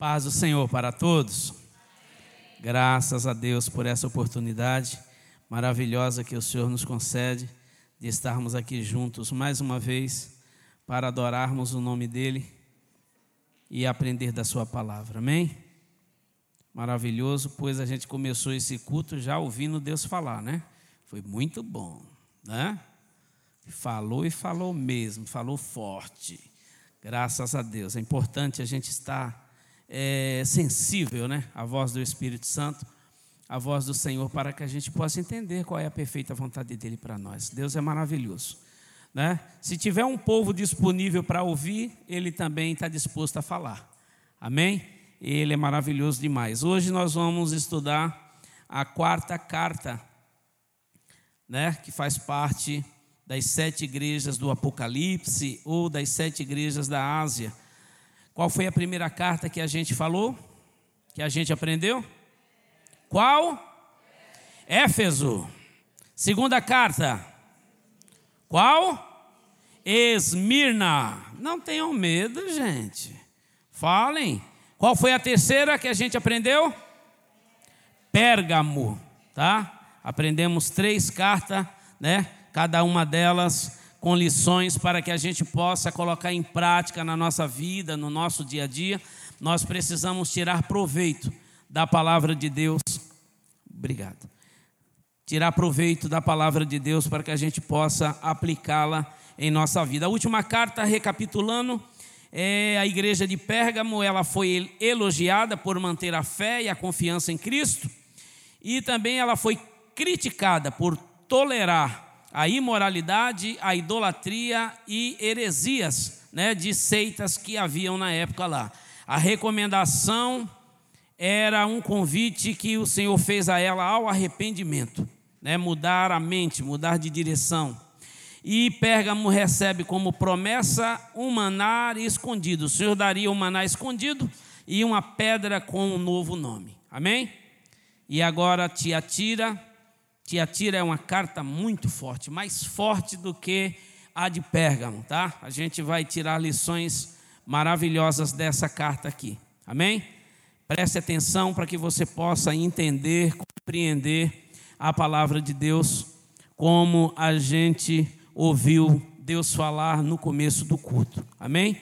Paz do Senhor para todos. Graças a Deus por essa oportunidade maravilhosa que o Senhor nos concede de estarmos aqui juntos mais uma vez para adorarmos o nome dEle e aprender da Sua palavra. Amém? Maravilhoso, pois a gente começou esse culto já ouvindo Deus falar, né? Foi muito bom, né? Falou e falou mesmo, falou forte. Graças a Deus. É importante a gente estar é, sensível né, à voz do Espírito Santo, à voz do Senhor, para que a gente possa entender qual é a perfeita vontade dele para nós. Deus é maravilhoso. Né? Se tiver um povo disponível para ouvir, ele também está disposto a falar. Amém? Ele é maravilhoso demais. Hoje nós vamos estudar a quarta carta, né, que faz parte das sete igrejas do Apocalipse ou das sete igrejas da Ásia. Qual foi a primeira carta que a gente falou? Que a gente aprendeu? Qual? Éfeso. Segunda carta. Qual? Esmirna. Não tenham medo, gente. Falem. Qual foi a terceira que a gente aprendeu? Pérgamo, tá? Aprendemos três cartas, né? Cada uma delas com lições para que a gente possa colocar em prática na nossa vida, no nosso dia a dia. Nós precisamos tirar proveito da palavra de Deus. Obrigado. Tirar proveito da palavra de Deus para que a gente possa aplicá-la em nossa vida. A última carta, recapitulando, é a igreja de Pérgamo, ela foi elogiada por manter a fé e a confiança em Cristo, e também ela foi criticada por tolerar a imoralidade, a idolatria e heresias né, de seitas que haviam na época lá. A recomendação era um convite que o Senhor fez a ela ao arrependimento, né, mudar a mente, mudar de direção. E Pérgamo recebe como promessa um maná escondido. O Senhor daria um maná escondido e uma pedra com um novo nome. Amém? E agora Tiatira Tiatira é uma carta muito forte, mais forte do que a de Pérgamo, tá? A gente vai tirar lições maravilhosas dessa carta aqui. Amém? Preste atenção para que você possa entender, compreender a palavra de Deus, como a gente ouviu Deus falar no começo do culto. Amém?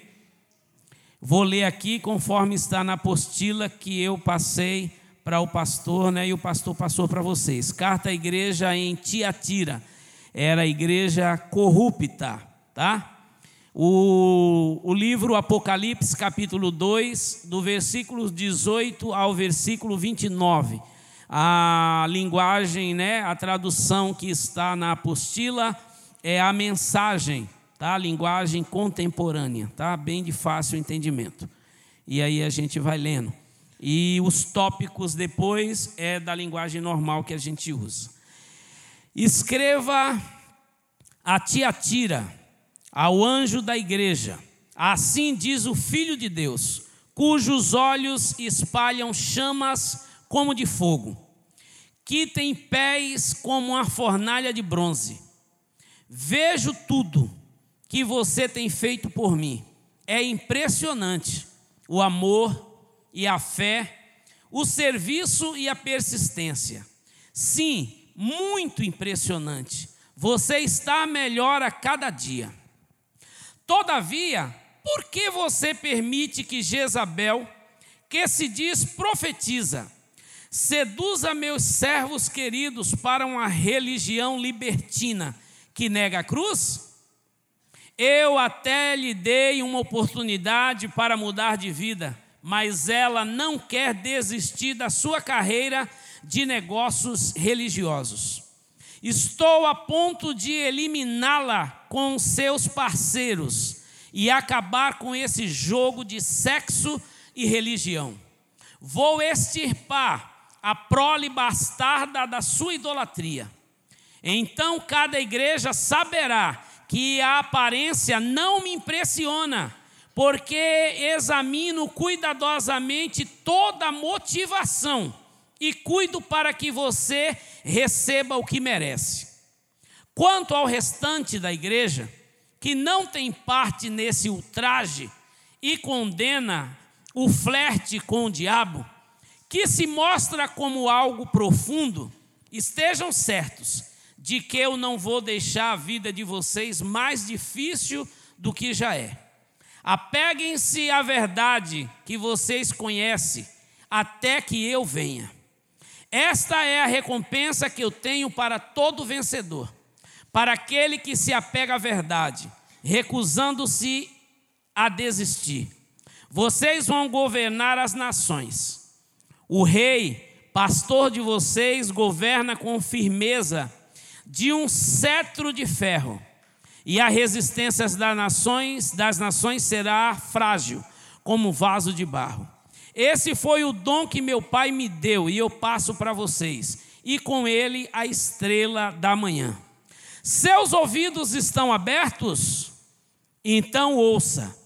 Vou ler aqui conforme está na apostila que eu passei para o pastor, né? E o pastor passou para vocês. Carta à igreja em Tiatira. Era a igreja corrupta, tá? O, o livro Apocalipse, capítulo 2, do versículo 18 ao versículo 29. A linguagem, né, a tradução que está na apostila é a mensagem, tá? A linguagem contemporânea, tá? Bem de fácil entendimento. E aí a gente vai lendo. E os tópicos depois é da linguagem normal que a gente usa. Escreva a Tiatira, ao anjo da igreja. Assim diz o Filho de Deus, cujos olhos espalham chamas como de fogo, que tem pés como uma fornalha de bronze. Vejo tudo que você tem feito por mim. É impressionante o amor e a fé, o serviço e a persistência. Sim, muito impressionante. Você está melhor a cada dia. Todavia, por que você permite que Jezabel, que se diz profetiza, seduza meus servos queridos para uma religião libertina que nega a cruz? Eu até lhe dei uma oportunidade para mudar de vida mas ela não quer desistir da sua carreira de negócios religiosos. Estou a ponto de eliminá-la com seus parceiros e acabar com esse jogo de sexo e religião. Vou extirpar a prole bastarda da sua idolatria. Então cada igreja saberá que a aparência não me impressiona porque examino cuidadosamente toda motivação e cuido para que você receba o que merece. Quanto ao restante da igreja, que não tem parte nesse ultraje e condena o flerte com o diabo, que se mostra como algo profundo, estejam certos de que eu não vou deixar a vida de vocês mais difícil do que já é. Apeguem-se à verdade que vocês conhecem, até que eu venha. Esta é a recompensa que eu tenho para todo vencedor, para aquele que se apega à verdade, recusando-se a desistir. Vocês vão governar as nações. O rei, pastor de vocês, governa com firmeza de um cetro de ferro. E a resistência das nações, das nações será frágil, como vaso de barro. Esse foi o dom que meu pai me deu e eu passo para vocês, e com ele a estrela da manhã. Seus ouvidos estão abertos? Então ouça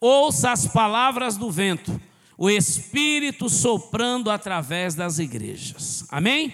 Ouça as palavras do vento, o Espírito soprando através das igrejas. Amém?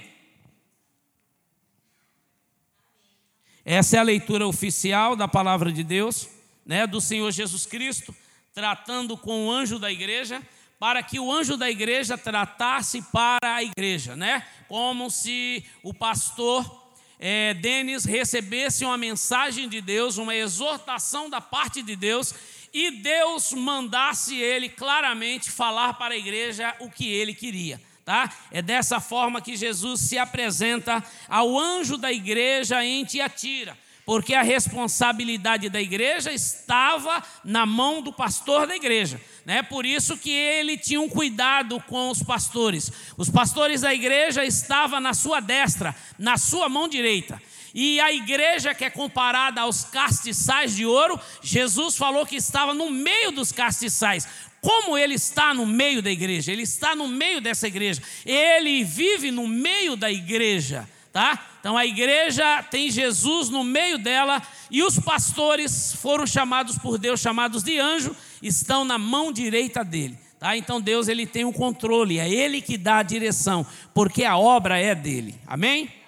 Essa é a leitura oficial da palavra de Deus, né, do Senhor Jesus Cristo, tratando com o anjo da igreja, para que o anjo da igreja tratasse para a igreja, né? Como se o pastor é, Denis recebesse uma mensagem de Deus, uma exortação da parte de Deus e Deus mandasse ele claramente falar para a igreja o que ele queria. Tá? É dessa forma que Jesus se apresenta ao anjo da igreja em Tiatira, porque a responsabilidade da igreja estava na mão do pastor da igreja. Né? Por isso que ele tinha um cuidado com os pastores. Os pastores da igreja estavam na sua destra, na sua mão direita. E a igreja que é comparada aos castiçais de ouro, Jesus falou que estava no meio dos castiçais. Como ele está no meio da igreja? Ele está no meio dessa igreja. Ele vive no meio da igreja, tá? Então a igreja tem Jesus no meio dela e os pastores foram chamados por Deus, chamados de anjo, estão na mão direita dele. Tá? Então Deus ele tem o controle, é ele que dá a direção, porque a obra é dele. Amém?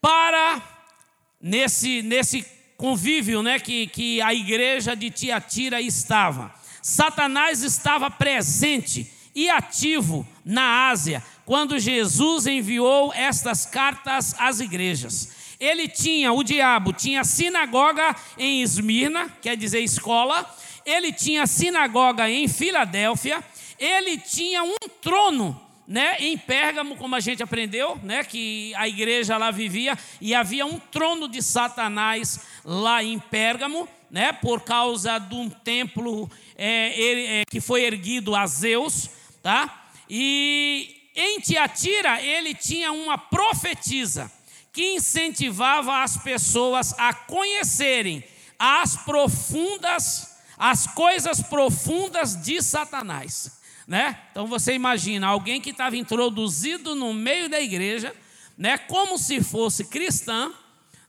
para nesse, nesse convívio né, que, que a igreja de Tiatira estava. Satanás estava presente e ativo na Ásia quando Jesus enviou estas cartas às igrejas. Ele tinha, o diabo tinha sinagoga em Esmirna, quer dizer escola, ele tinha sinagoga em Filadélfia, ele tinha um trono né, em Pérgamo, como a gente aprendeu, né, que a igreja lá vivia, e havia um trono de Satanás lá em Pérgamo, né, por causa de um templo é, é, que foi erguido a Zeus, tá? E em Tiatira ele tinha uma profetisa que incentivava as pessoas a conhecerem as profundas, as coisas profundas de Satanás né? Então você imagina alguém que estava introduzido no meio da igreja, né, como se fosse cristã,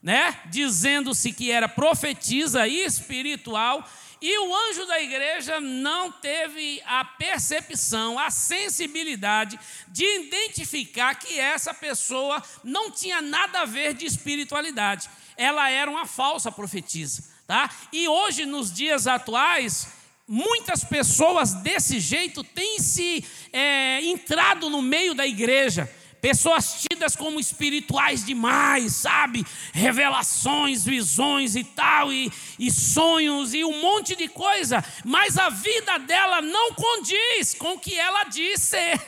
né, dizendo-se que era profetisa e espiritual, e o anjo da igreja não teve a percepção, a sensibilidade de identificar que essa pessoa não tinha nada a ver de espiritualidade. Ela era uma falsa profetisa, tá? E hoje nos dias atuais, muitas pessoas desse jeito têm se é, entrado no meio da igreja. Pessoas tidas como espirituais demais, sabe? Revelações, visões e tal, e, e sonhos e um monte de coisa, mas a vida dela não condiz com o que ela diz ser.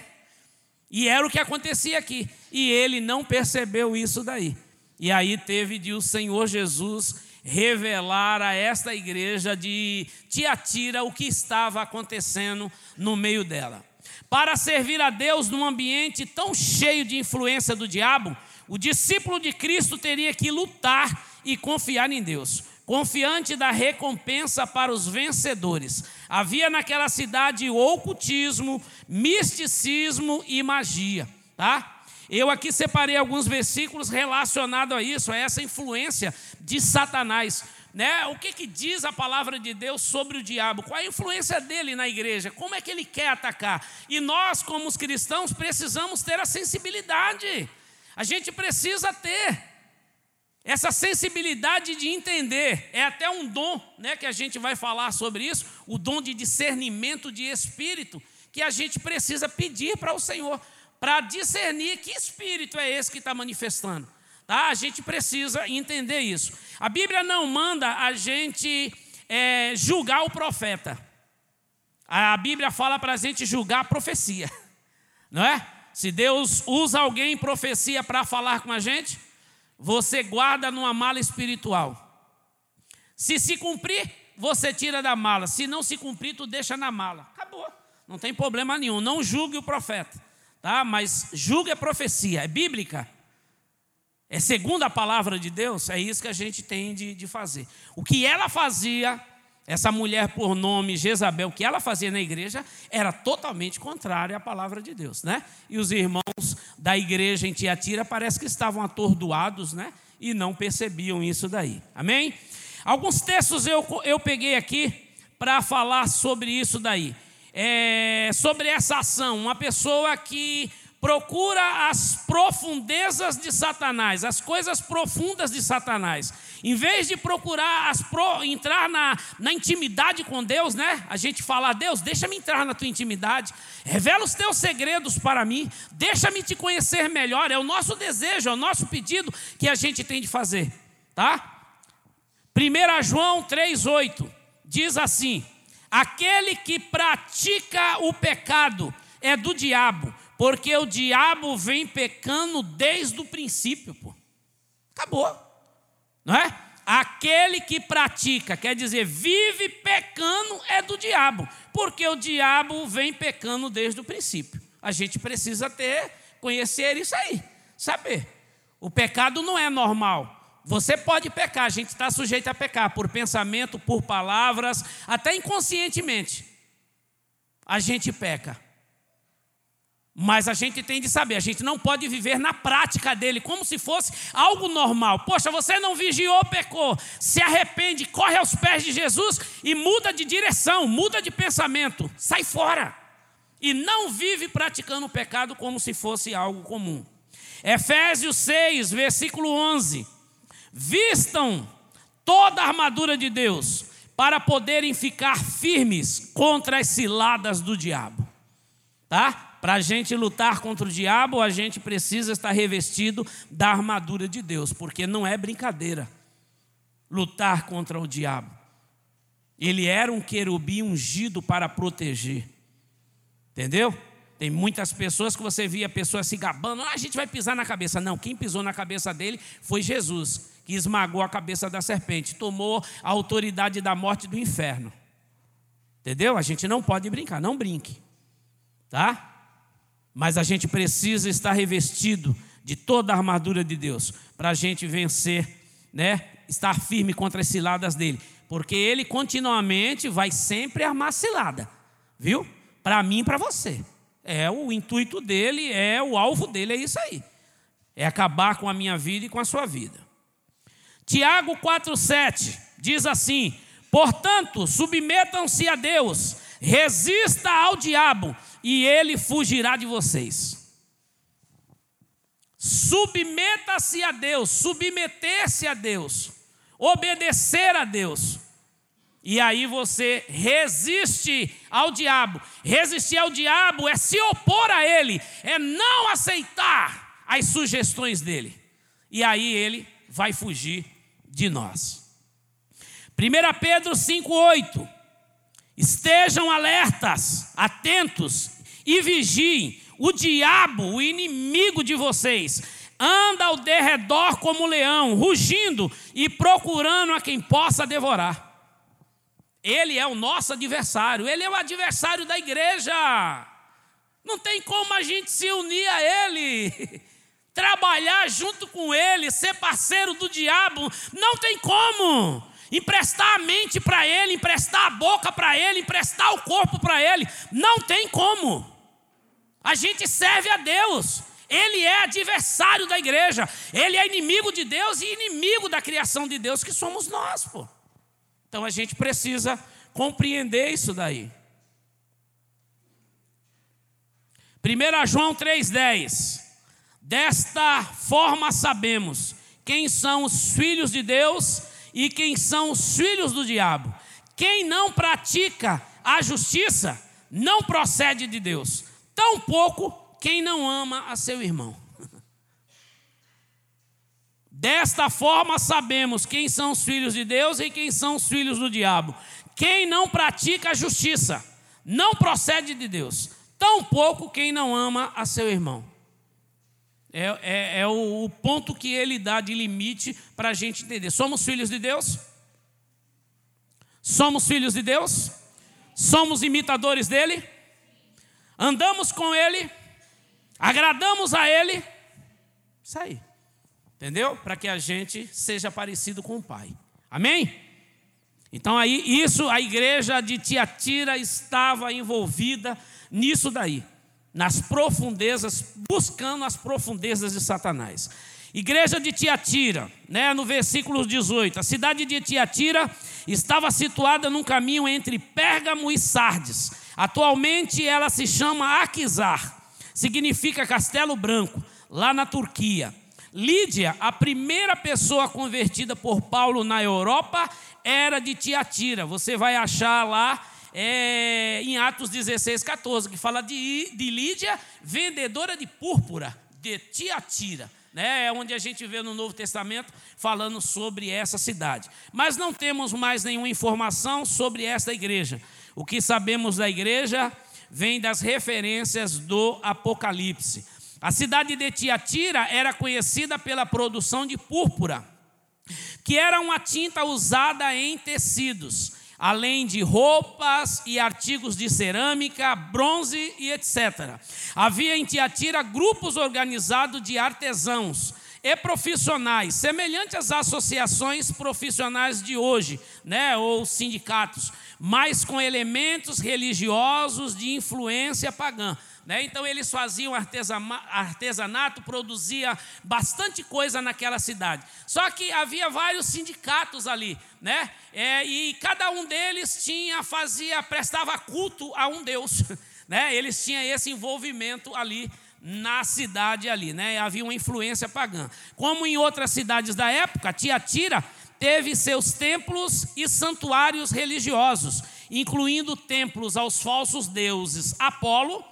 E era o que acontecia aqui. E ele não percebeu isso daí. E aí teve de o Senhor Jesus revelar a esta igreja de Tiatira o que estava acontecendo no meio dela. Para servir a Deus num ambiente tão cheio de influência do diabo, o discípulo de Cristo teria que lutar e confiar em Deus, confiante da recompensa para os vencedores. Havia naquela cidade ocultismo, misticismo e magia, tá? Eu aqui separei alguns versículos relacionados a isso, a essa influência de Satanás. Né? O que, que diz a palavra de Deus sobre o diabo? Qual a influência dele na igreja? Como é que ele quer atacar? E nós, como os cristãos, precisamos ter a sensibilidade. A gente precisa ter. Essa sensibilidade de entender é até um dom, né, que a gente vai falar sobre isso, o dom de discernimento de espírito, que a gente precisa pedir para o Senhor, para discernir que espírito é esse que está manifestando. Tá? A gente precisa entender isso. A Bíblia não manda a gente é, julgar o profeta. A Bíblia fala para a gente julgar a profecia, não é? Se Deus usa alguém em profecia para falar com a gente, você guarda numa mala espiritual. Se se cumprir, você tira da mala. Se não se cumprir, tu deixa na mala. Acabou. Não tem problema nenhum. Não julgue o profeta, tá? Mas julgue a profecia. É bíblica. É segundo a palavra de Deus. É isso que a gente tem de, de fazer. O que ela fazia essa mulher por nome Jezabel, o que ela fazia na igreja era totalmente contrário à palavra de Deus, né? E os irmãos da igreja em Tiatira parece que estavam atordoados, né? E não percebiam isso daí. Amém? Alguns textos eu, eu peguei aqui para falar sobre isso daí. É, sobre essa ação, uma pessoa que procura as profundezas de Satanás, as coisas profundas de Satanás. Em vez de procurar as pro, entrar na, na intimidade com Deus, né? A gente fala, Deus, deixa-me entrar na tua intimidade, revela os teus segredos para mim, deixa-me te conhecer melhor. É o nosso desejo, é o nosso pedido que a gente tem de fazer, tá? 1 João 3,8 diz assim: aquele que pratica o pecado é do diabo porque o diabo vem pecando desde o princípio, pô. Acabou. Não é? Aquele que pratica, quer dizer, vive pecando é do diabo, porque o diabo vem pecando desde o princípio. A gente precisa ter, conhecer isso aí, saber. O pecado não é normal. Você pode pecar, a gente está sujeito a pecar por pensamento, por palavras, até inconscientemente. A gente peca. Mas a gente tem de saber, a gente não pode viver na prática dele como se fosse algo normal. Poxa, você não vigiou, pecou, se arrepende, corre aos pés de Jesus e muda de direção, muda de pensamento, sai fora. E não vive praticando o pecado como se fosse algo comum. Efésios 6, versículo 11: Vistam toda a armadura de Deus para poderem ficar firmes contra as ciladas do diabo. Tá? Para a gente lutar contra o diabo, a gente precisa estar revestido da armadura de Deus, porque não é brincadeira lutar contra o diabo. Ele era um querubim ungido para proteger. Entendeu? Tem muitas pessoas que você via pessoas se gabando, ah, a gente vai pisar na cabeça. Não, quem pisou na cabeça dele foi Jesus, que esmagou a cabeça da serpente, tomou a autoridade da morte do inferno. Entendeu? A gente não pode brincar, não brinque. Tá? Mas a gente precisa estar revestido de toda a armadura de Deus para a gente vencer, né? Estar firme contra as ciladas dele, porque ele continuamente vai sempre armar cilada, viu? Para mim e para você. É o intuito dele, é o alvo dele, é isso aí. É acabar com a minha vida e com a sua vida. Tiago 4,7 diz assim: Portanto, submetam-se a Deus, resista ao diabo e ele fugirá de vocês. Submeta-se a Deus, submeter-se a Deus, obedecer a Deus. E aí você resiste ao diabo. Resistir ao diabo é se opor a ele, é não aceitar as sugestões dele. E aí ele vai fugir de nós. 1 Pedro 5,8 Estejam alertas, atentos e vigiem. O diabo, o inimigo de vocês, anda ao derredor como leão, rugindo e procurando a quem possa devorar. Ele é o nosso adversário, ele é o adversário da igreja. Não tem como a gente se unir a ele, trabalhar junto com ele, ser parceiro do diabo, não tem como emprestar a mente para ele, emprestar a boca para ele, emprestar o corpo para ele. Não tem como. A gente serve a Deus. Ele é adversário da igreja. Ele é inimigo de Deus e inimigo da criação de Deus, que somos nós, pô. Então a gente precisa compreender isso daí. 1 João 3,10 Desta forma sabemos quem são os filhos de Deus e quem são os filhos do diabo. Quem não pratica a justiça não procede de Deus, tampouco quem não ama a seu irmão. Desta forma sabemos quem são os filhos de Deus e quem são os filhos do diabo. Quem não pratica a justiça não procede de Deus, tampouco quem não ama a seu irmão. É, é, é o, o, ponto que ele dá de limite para a gente entender. Somos filhos de Deus? Somos filhos de Deus? Somos imitadores dele? Andamos com ele? Agradamos a ele? Isso aí. Entendeu? Para que a gente seja parecido com o Pai. Amém? Então aí isso a igreja de Tiatira estava envolvida nisso daí nas profundezas, buscando as profundezas de Satanás. Igreja de Tiatira, né, no versículo 18, a cidade de Tiatira estava situada num caminho entre Pérgamo e Sardes. Atualmente ela se chama Aquizar, significa Castelo Branco, lá na Turquia. Lídia, a primeira pessoa convertida por Paulo na Europa, era de Tiatira. Você vai achar lá é, em Atos 16, 14, que fala de, de Lídia, vendedora de púrpura, de Tiatira. Né, é onde a gente vê no Novo Testamento falando sobre essa cidade. Mas não temos mais nenhuma informação sobre esta igreja. O que sabemos da igreja vem das referências do Apocalipse. A cidade de Tiatira era conhecida pela produção de púrpura, que era uma tinta usada em tecidos além de roupas e artigos de cerâmica, bronze e etc. Havia em Tiatira grupos organizados de artesãos e profissionais, semelhantes às associações profissionais de hoje, né, ou sindicatos, mas com elementos religiosos de influência pagã. Né? Então eles faziam artesanato, produzia bastante coisa naquela cidade. Só que havia vários sindicatos ali, né? É, e cada um deles tinha, fazia, prestava culto a um Deus. Né? Eles tinham esse envolvimento ali na cidade ali, né? Havia uma influência pagã. Como em outras cidades da época, Tiatira teve seus templos e santuários religiosos, incluindo templos aos falsos deuses Apolo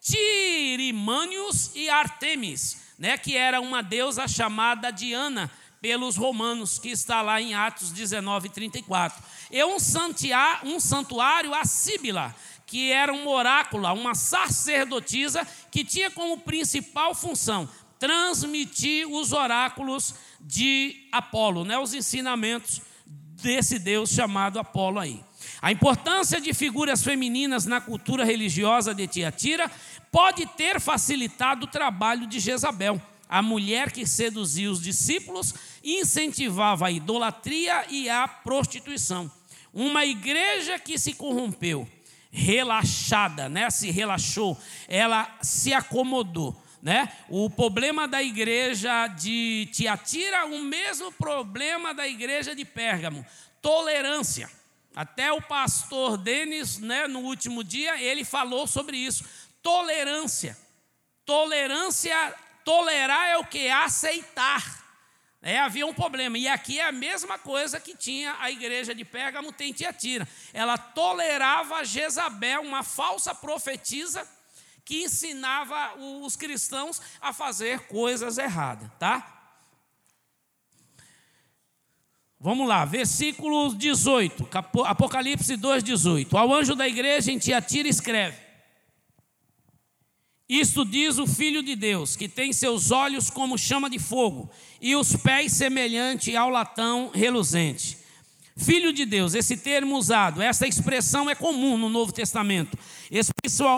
Tirimânios e Artemis, né, que era uma deusa chamada Diana pelos romanos, que está lá em Atos 19, 34. E um, santia, um santuário a Síbila, que era um oráculo, uma sacerdotisa, que tinha como principal função transmitir os oráculos de Apolo, né, os ensinamentos desse Deus chamado Apolo aí. A importância de figuras femininas na cultura religiosa de Tiatira pode ter facilitado o trabalho de Jezabel, a mulher que seduzia os discípulos incentivava a idolatria e a prostituição. Uma igreja que se corrompeu, relaxada, né? se relaxou, ela se acomodou. Né? O problema da igreja de Tiatira, o mesmo problema da igreja de Pérgamo: tolerância. Até o pastor Denis, né, no último dia, ele falou sobre isso. Tolerância. Tolerância, tolerar é o que? Aceitar. É, havia um problema. E aqui é a mesma coisa que tinha a igreja de Pérgamo tem Tiatira. Ela tolerava Jezabel, uma falsa profetisa que ensinava os cristãos a fazer coisas erradas, tá? Vamos lá, versículo 18, Apocalipse 2, 18. Ao anjo da igreja em Tiatira escreve: Isto diz o Filho de Deus, que tem seus olhos como chama de fogo e os pés semelhante ao latão reluzente. Filho de Deus, esse termo usado, essa expressão é comum no Novo Testamento,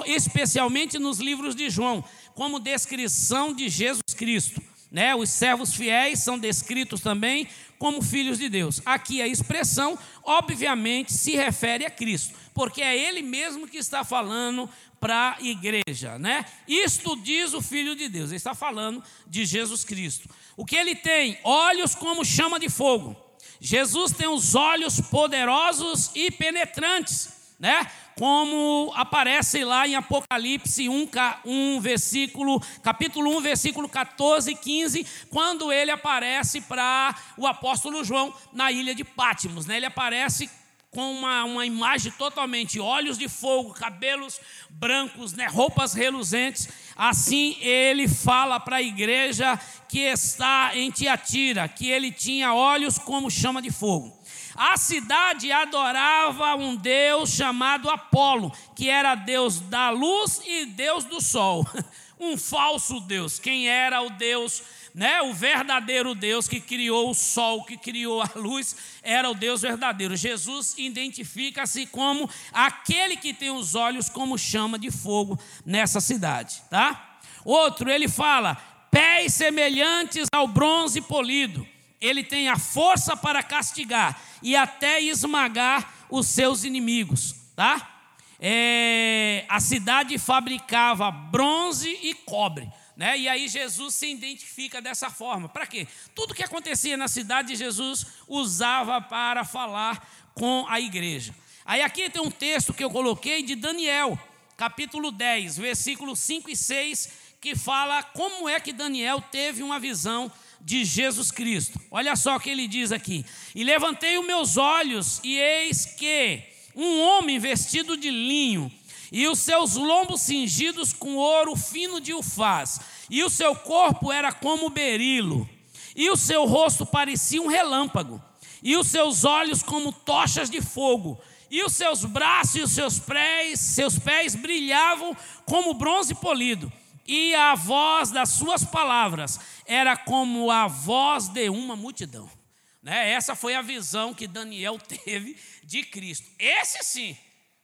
especialmente nos livros de João, como descrição de Jesus Cristo. Né? Os servos fiéis são descritos também como filhos de Deus. Aqui a expressão, obviamente, se refere a Cristo, porque é Ele mesmo que está falando para a igreja, né? Isto diz o Filho de Deus, ele está falando de Jesus Cristo. O que ele tem? Olhos como chama de fogo. Jesus tem os olhos poderosos e penetrantes, né? Como aparece lá em Apocalipse 1, 1 versículo, capítulo 1, versículo 14 e 15, quando ele aparece para o apóstolo João na ilha de Pátimos, né? Ele aparece com uma, uma imagem totalmente olhos de fogo, cabelos brancos, né, roupas reluzentes. Assim ele fala para a igreja que está em Tiatira, que ele tinha olhos como chama de fogo. A cidade adorava um deus chamado Apolo, que era deus da luz e deus do sol. Um falso deus. Quem era o deus né? O verdadeiro Deus que criou o sol, que criou a luz, era o Deus verdadeiro. Jesus identifica-se como aquele que tem os olhos como chama de fogo nessa cidade, tá? Outro, ele fala: pés semelhantes ao bronze polido. Ele tem a força para castigar e até esmagar os seus inimigos, tá? É, a cidade fabricava bronze e cobre. Né? E aí Jesus se identifica dessa forma. Para quê? Tudo que acontecia na cidade, Jesus usava para falar com a igreja. Aí aqui tem um texto que eu coloquei de Daniel, capítulo 10, versículos 5 e 6, que fala como é que Daniel teve uma visão de Jesus Cristo. Olha só o que ele diz aqui: E levantei os meus olhos, e eis que um homem vestido de linho, e os seus lombos cingidos com ouro fino de ufaz, e o seu corpo era como berilo, e o seu rosto parecia um relâmpago, e os seus olhos como tochas de fogo, e os seus braços e os seus pés, seus pés brilhavam como bronze polido, e a voz das suas palavras era como a voz de uma multidão. Né? Essa foi a visão que Daniel teve de Cristo. Esse sim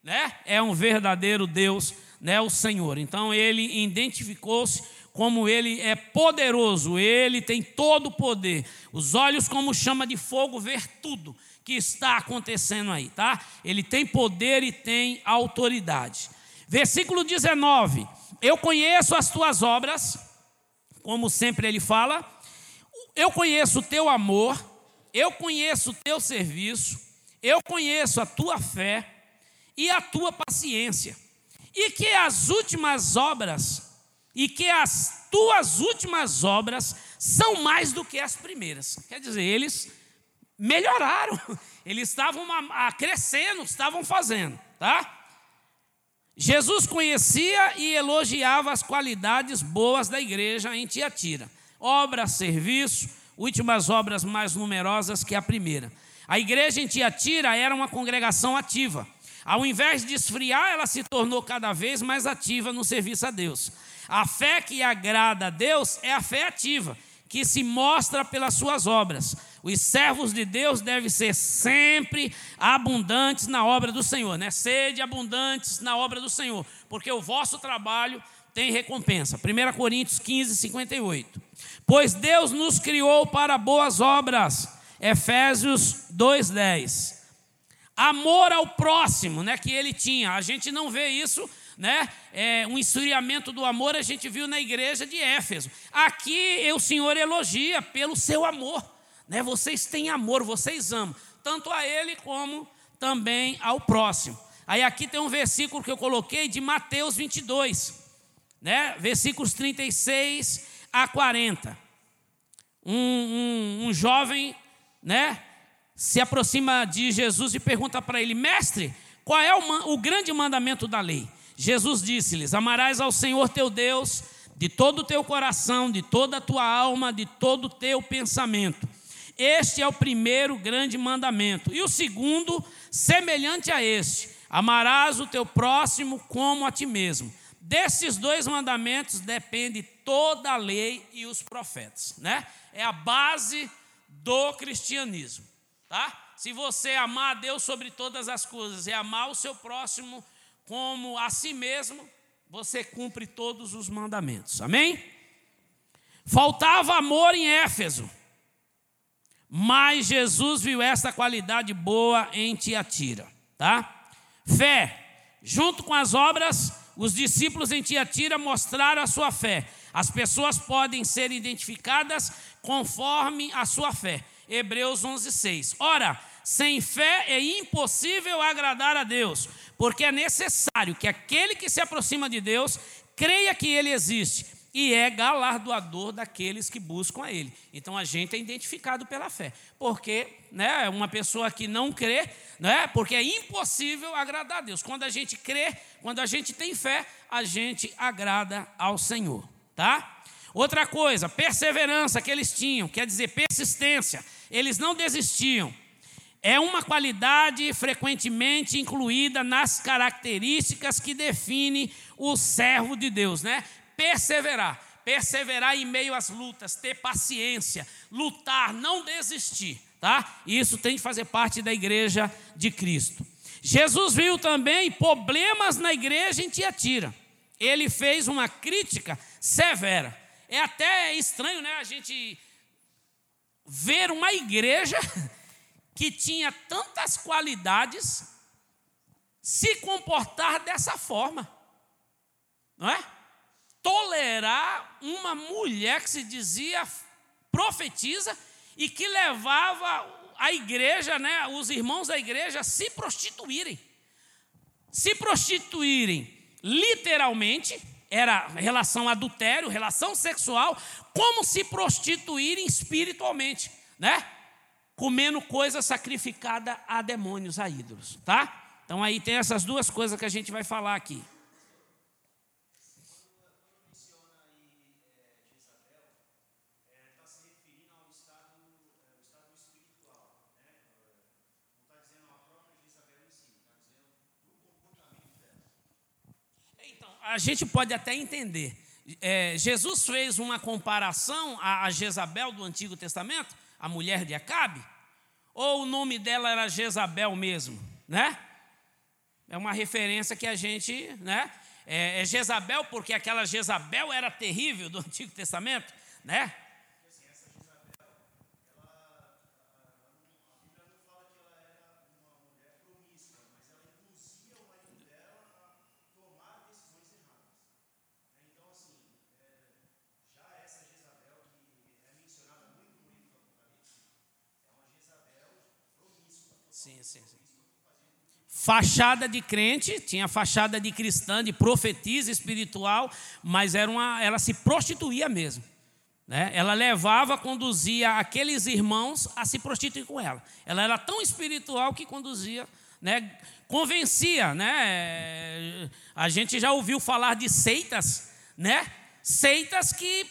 né? É um verdadeiro Deus, né? O Senhor. Então ele identificou-se como ele é poderoso, ele tem todo o poder. Os olhos como chama de fogo ver tudo que está acontecendo aí, tá? Ele tem poder e tem autoridade. Versículo 19: Eu conheço as tuas obras, como sempre ele fala. Eu conheço o teu amor, eu conheço o teu serviço, eu conheço a tua fé e a tua paciência, e que as últimas obras, e que as tuas últimas obras são mais do que as primeiras. Quer dizer, eles melhoraram, eles estavam crescendo, estavam fazendo, tá? Jesus conhecia e elogiava as qualidades boas da igreja em Tiatira. Obra, serviço, últimas obras mais numerosas que a primeira. A igreja em Tiatira era uma congregação ativa. Ao invés de esfriar, ela se tornou cada vez mais ativa no serviço a Deus. A fé que agrada a Deus é a fé ativa, que se mostra pelas suas obras. Os servos de Deus devem ser sempre abundantes na obra do Senhor, né? Sede abundantes na obra do Senhor, porque o vosso trabalho tem recompensa. 1 Coríntios 15, 58. Pois Deus nos criou para boas obras. Efésios 2, 10 amor ao próximo, né, que ele tinha. A gente não vê isso, né? É, um esfriamento do amor a gente viu na igreja de Éfeso. Aqui o Senhor elogia pelo seu amor, né? Vocês têm amor, vocês amam tanto a ele como também ao próximo. Aí aqui tem um versículo que eu coloquei de Mateus 22, né? Versículos 36 a 40. Um, um, um jovem, né? Se aproxima de Jesus e pergunta para ele: Mestre, qual é o, o grande mandamento da lei? Jesus disse-lhes: Amarás ao Senhor teu Deus de todo o teu coração, de toda a tua alma, de todo o teu pensamento. Este é o primeiro grande mandamento. E o segundo, semelhante a este: amarás o teu próximo como a ti mesmo. Desses dois mandamentos depende toda a lei e os profetas, né? É a base do cristianismo tá? Se você amar a Deus sobre todas as coisas e amar o seu próximo como a si mesmo, você cumpre todos os mandamentos. Amém? Faltava amor em Éfeso. Mas Jesus viu essa qualidade boa em Tiatira, tá? Fé. Junto com as obras, os discípulos em Tiatira mostraram a sua fé. As pessoas podem ser identificadas conforme a sua fé. Hebreus 11:6. Ora, sem fé é impossível agradar a Deus, porque é necessário que aquele que se aproxima de Deus creia que ele existe e é galardoador daqueles que buscam a Ele. Então a gente é identificado pela fé, porque né, uma pessoa que não crê, né, porque é impossível agradar a Deus. Quando a gente crê, quando a gente tem fé, a gente agrada ao Senhor, tá? Outra coisa, perseverança que eles tinham, quer dizer persistência, eles não desistiam. É uma qualidade frequentemente incluída nas características que define o servo de Deus, né? perseverar, perseverar em meio às lutas, ter paciência, lutar, não desistir, tá? Isso tem que fazer parte da igreja de Cristo. Jesus viu também problemas na igreja em Tiatira. Ele fez uma crítica severa. É até estranho, né, a gente ver uma igreja que tinha tantas qualidades se comportar dessa forma. Não é? tolerar uma mulher que se dizia profetiza e que levava a igreja, né, os irmãos da igreja a se prostituírem. Se prostituírem literalmente, era relação adultério, relação sexual, como se prostituírem espiritualmente, né? Comendo coisa sacrificada a demônios, a ídolos, tá? Então aí tem essas duas coisas que a gente vai falar aqui. A gente pode até entender. É, Jesus fez uma comparação a, a Jezabel do Antigo Testamento, a mulher de Acabe, ou o nome dela era Jezabel mesmo, né? É uma referência que a gente, né? É, é Jezabel porque aquela Jezabel era terrível do Antigo Testamento, né? Sim, sim, sim. Fachada de crente, tinha fachada de cristã, de profetisa espiritual, mas era uma, ela se prostituía mesmo. Né? Ela levava, conduzia aqueles irmãos a se prostituir com ela. Ela era tão espiritual que conduzia, né? convencia. Né? A gente já ouviu falar de seitas, né? seitas que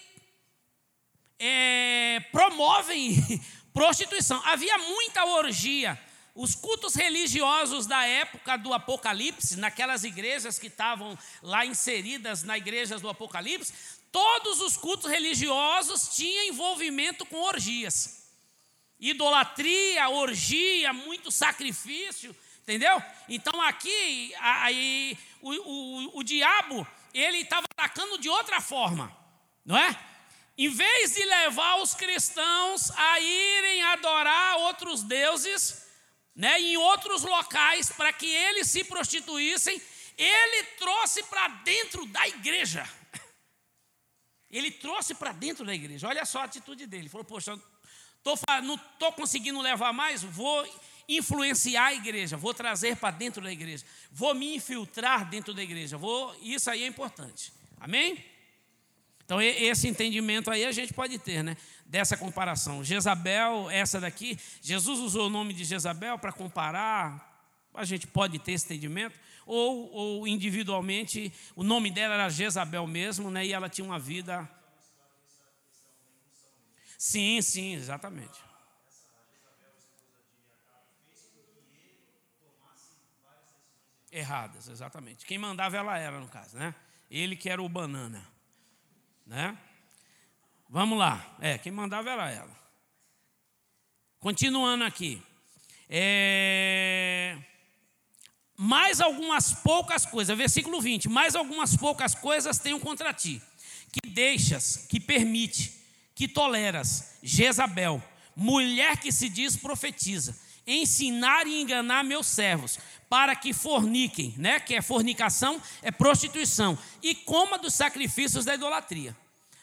é, promovem prostituição. Havia muita orgia os cultos religiosos da época do Apocalipse, naquelas igrejas que estavam lá inseridas na igrejas do Apocalipse, todos os cultos religiosos tinham envolvimento com orgias. Idolatria, orgia, muito sacrifício, entendeu? Então aqui, aí, o, o, o diabo, ele estava atacando de outra forma, não é? Em vez de levar os cristãos a irem adorar outros deuses, né, em outros locais para que eles se prostituíssem, ele trouxe para dentro da igreja. Ele trouxe para dentro da igreja. Olha só a atitude dele. Ele falou: Poxa, tô, não estou conseguindo levar mais, vou influenciar a igreja, vou trazer para dentro da igreja, vou me infiltrar dentro da igreja. Vou, isso aí é importante. Amém? Então, esse entendimento aí a gente pode ter, né? Dessa comparação. Jezabel, essa daqui, Jesus usou o nome de Jezabel para comparar, a gente pode ter esse entendimento, ou, ou individualmente, o nome dela era Jezabel mesmo, né? E ela tinha uma vida. Sim, sim, exatamente. Erradas, exatamente. Quem mandava ela era, no caso, né? Ele que era o banana. Né? Vamos lá. É, quem mandava era ela. Continuando aqui. É... Mais algumas poucas coisas, versículo 20: Mais algumas poucas coisas tenho contra ti, que deixas, que permite, que toleras, Jezabel, mulher que se diz profetiza, ensinar e enganar meus servos, para que forniquem, né? Que é fornicação, é prostituição, e coma dos sacrifícios da idolatria.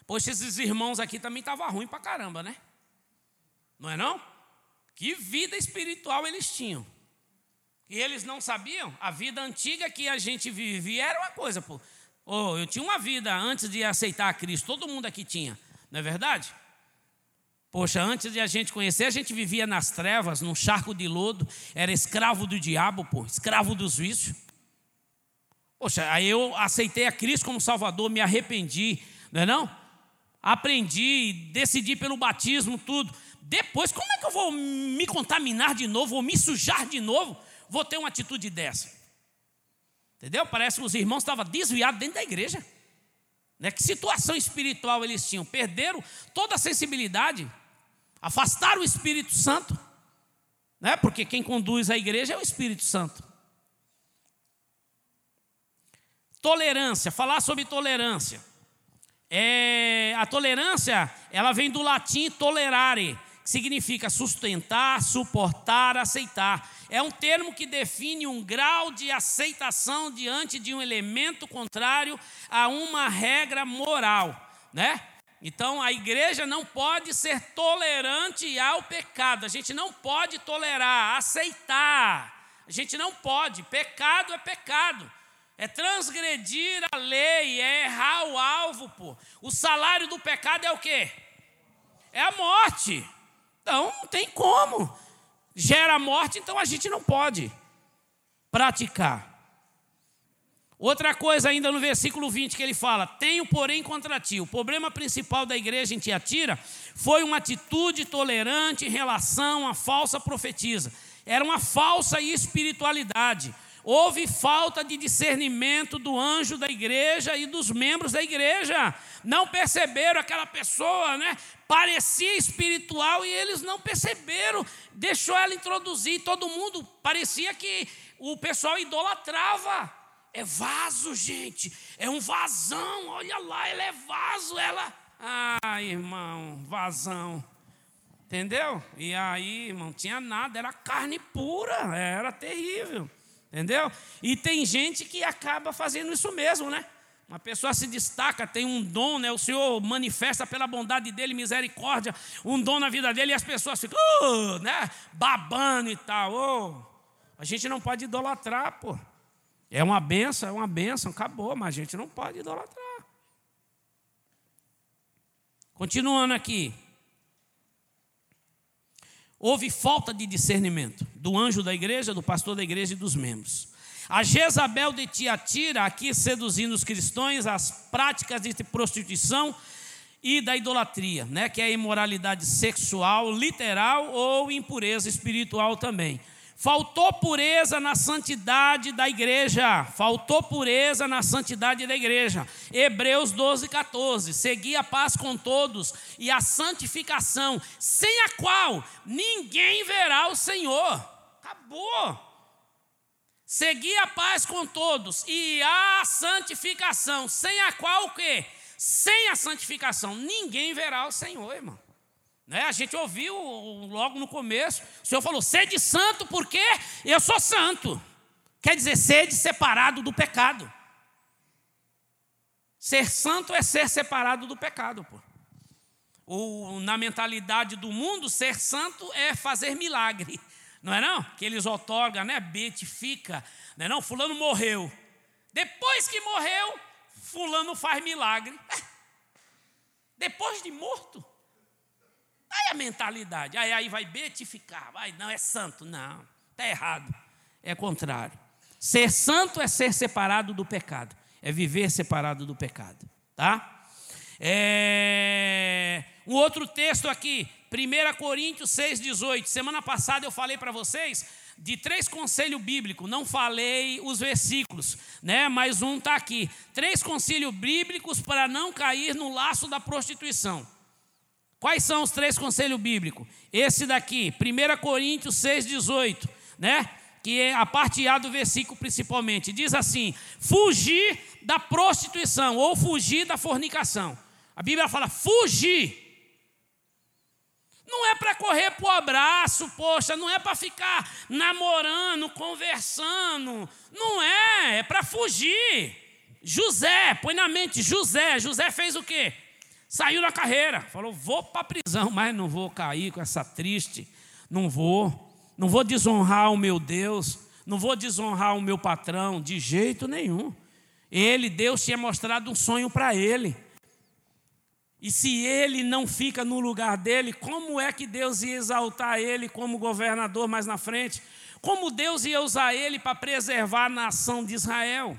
Poxa, esses irmãos aqui também estavam ruim para caramba, né? Não é não? Que vida espiritual eles tinham. E eles não sabiam? A vida antiga que a gente vivia era uma coisa, pô. Oh, eu tinha uma vida antes de aceitar a Cristo, todo mundo aqui tinha, não é verdade? Poxa, antes de a gente conhecer, a gente vivia nas trevas, num charco de lodo, era escravo do diabo, pô, escravo dos vícios. Poxa, aí eu aceitei a Cristo como Salvador, me arrependi, não é não? Aprendi, decidi pelo batismo, tudo. Depois, como é que eu vou me contaminar de novo, vou me sujar de novo? Vou ter uma atitude dessa. Entendeu? Parece que os irmãos estavam desviados dentro da igreja. Né? Que situação espiritual eles tinham? Perderam toda a sensibilidade, afastaram o Espírito Santo, né? porque quem conduz a igreja é o Espírito Santo. Tolerância, falar sobre tolerância. É, a tolerância, ela vem do latim tolerare, que significa sustentar, suportar, aceitar. É um termo que define um grau de aceitação diante de um elemento contrário a uma regra moral, né? Então a igreja não pode ser tolerante ao pecado. A gente não pode tolerar, aceitar. A gente não pode. Pecado é pecado. É transgredir a lei, é errar o alvo, pô. O salário do pecado é o quê? É a morte. Então não tem como. Gera morte, então a gente não pode praticar. Outra coisa ainda no versículo 20 que ele fala: Tenho, porém, contra ti. O problema principal da igreja em Tiatira foi uma atitude tolerante em relação à falsa profetisa. Era uma falsa espiritualidade. Houve falta de discernimento do anjo da igreja e dos membros da igreja. Não perceberam aquela pessoa, né? Parecia espiritual e eles não perceberam. Deixou ela introduzir. Todo mundo parecia que o pessoal idolatrava. É vaso, gente. É um vazão. Olha lá, ela é vaso. Ela. Ah, irmão, vazão. Entendeu? E aí, não tinha nada, era carne pura, era terrível. Entendeu? E tem gente que acaba fazendo isso mesmo, né? Uma pessoa se destaca, tem um dom, né? O Senhor manifesta pela bondade dele, misericórdia, um dom na vida dele e as pessoas ficam, uh, né? Babando e tal. Oh, a gente não pode idolatrar, pô. É uma benção, é uma benção, acabou, mas a gente não pode idolatrar. Continuando aqui. Houve falta de discernimento do anjo da igreja, do pastor da igreja e dos membros. A Jezabel de Tiatira, aqui seduzindo os cristãos às práticas de prostituição e da idolatria, né, que é a imoralidade sexual, literal ou impureza espiritual também. Faltou pureza na santidade da igreja. Faltou pureza na santidade da igreja. Hebreus 12, 14. Segui a paz com todos e a santificação, sem a qual ninguém verá o Senhor. Acabou. Segui a paz com todos e a santificação, sem a qual o quê? Sem a santificação, ninguém verá o Senhor, irmão. Né? A gente ouviu logo no começo, o Senhor falou: sede santo, porque eu sou santo. Quer dizer, sede separado do pecado. Ser santo é ser separado do pecado, pô. Ou, na mentalidade do mundo, ser santo é fazer milagre. Não é não? Que eles otorgam, né? Beatifica. Não é não? Fulano morreu. Depois que morreu, fulano faz milagre. Depois de morto. Aí a mentalidade, aí, aí vai beatificar, vai, não, é santo. Não, está errado. É contrário. Ser santo é ser separado do pecado, é viver separado do pecado. Tá? É... Um outro texto aqui, 1 Coríntios 6,18. Semana passada eu falei para vocês de três conselhos bíblicos, não falei os versículos, né? mas um está aqui. Três conselhos bíblicos para não cair no laço da prostituição. Quais são os três conselhos bíblicos? Esse daqui, 1 Coríntios 6,18, né? Que é a parte A do versículo principalmente. Diz assim: fugir da prostituição ou fugir da fornicação. A Bíblia fala fugir. Não é para correr para o abraço, poxa, não é para ficar namorando, conversando. Não é, é para fugir. José, põe na mente, José. José fez o quê? Saiu da carreira, falou: vou para a prisão, mas não vou cair com essa triste Não vou. Não vou desonrar o meu Deus. Não vou desonrar o meu patrão de jeito nenhum. Ele, Deus, tinha mostrado um sonho para ele. E se ele não fica no lugar dele, como é que Deus ia exaltar ele como governador mais na frente? Como Deus ia usar ele para preservar a nação de Israel?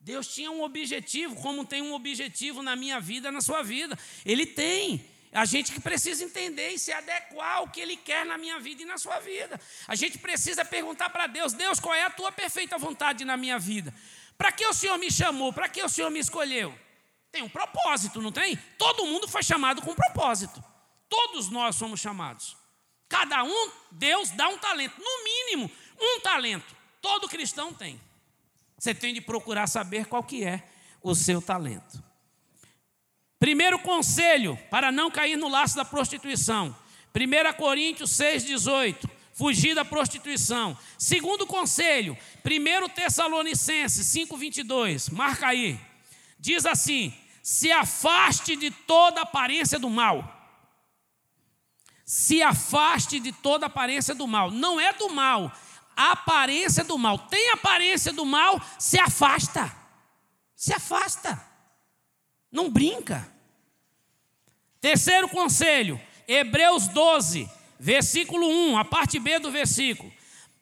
Deus tinha um objetivo, como tem um objetivo na minha vida, na sua vida. Ele tem. A gente que precisa entender e se adequar ao que Ele quer na minha vida e na sua vida. A gente precisa perguntar para Deus: Deus, qual é a tua perfeita vontade na minha vida? Para que o Senhor me chamou? Para que o Senhor me escolheu? Tem um propósito, não tem? Todo mundo foi chamado com um propósito. Todos nós somos chamados. Cada um, Deus dá um talento, no mínimo, um talento. Todo cristão tem. Você tem de procurar saber qual que é o seu talento. Primeiro conselho para não cair no laço da prostituição. 1 Coríntios 6,18. Fugir da prostituição. Segundo conselho, 1 Tessalonicenses 5,22. Marca aí. Diz assim: se afaste de toda aparência do mal. Se afaste de toda aparência do mal. Não é do mal, a aparência do mal. Tem aparência do mal, se afasta. Se afasta. Não brinca. Terceiro conselho, Hebreus 12, versículo 1, a parte B do versículo.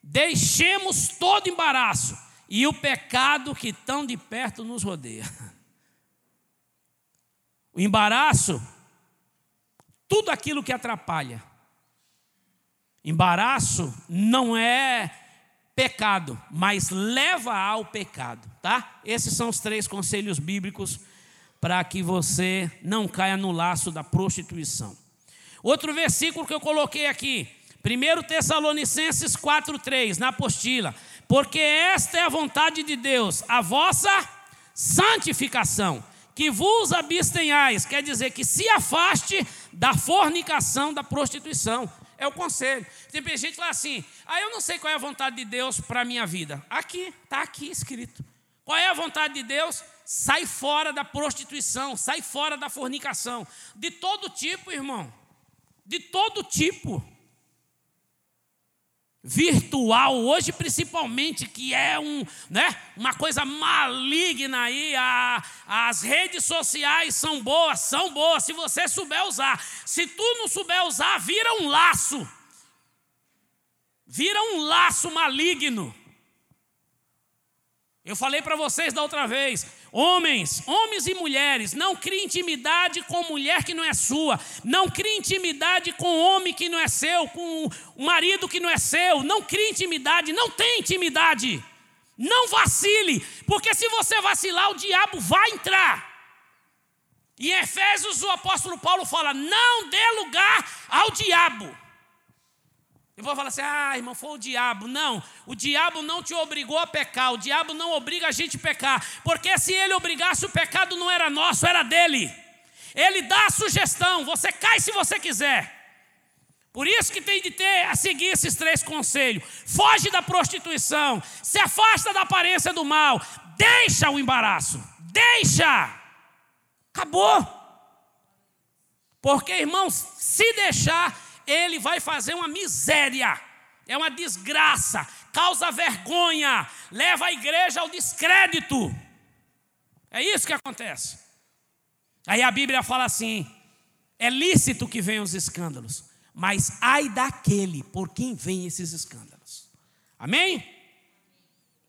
Deixemos todo embaraço e o pecado que tão de perto nos rodeia. O embaraço, tudo aquilo que atrapalha. Embaraço não é pecado, mas leva ao pecado, tá? Esses são os três conselhos bíblicos para que você não caia no laço da prostituição. Outro versículo que eu coloquei aqui, 1 Tessalonicenses 4,3, na apostila. Porque esta é a vontade de Deus, a vossa santificação que vos abstenhais, quer dizer que se afaste da fornicação, da prostituição. É o conselho. Tem gente fala assim: ah, eu não sei qual é a vontade de Deus para a minha vida. Aqui, está aqui escrito. Qual é a vontade de Deus? Sai fora da prostituição, sai fora da fornicação. De todo tipo, irmão. De todo tipo virtual hoje principalmente que é um, né, uma coisa maligna aí. A, as redes sociais são boas são boas se você souber usar. Se tu não souber usar vira um laço. Vira um laço maligno. Eu falei para vocês da outra vez, homens, homens e mulheres, não crie intimidade com mulher que não é sua, não crie intimidade com homem que não é seu, com o marido que não é seu, não crie intimidade, não tem intimidade. Não vacile, porque se você vacilar, o diabo vai entrar. Em Efésios, o apóstolo Paulo fala: não dê lugar ao diabo. Eu vou falar assim: ah, irmão, foi o diabo. Não, o diabo não te obrigou a pecar, o diabo não obriga a gente a pecar, porque se ele obrigasse, o pecado não era nosso, era dele. Ele dá a sugestão, você cai se você quiser. Por isso que tem de ter a seguir esses três conselhos: foge da prostituição, se afasta da aparência do mal, deixa o embaraço, deixa. Acabou. Porque, irmãos, se deixar, ele vai fazer uma miséria, é uma desgraça, causa vergonha, leva a igreja ao descrédito. É isso que acontece. Aí a Bíblia fala assim: é lícito que venham os escândalos, mas ai daquele por quem vem esses escândalos. Amém?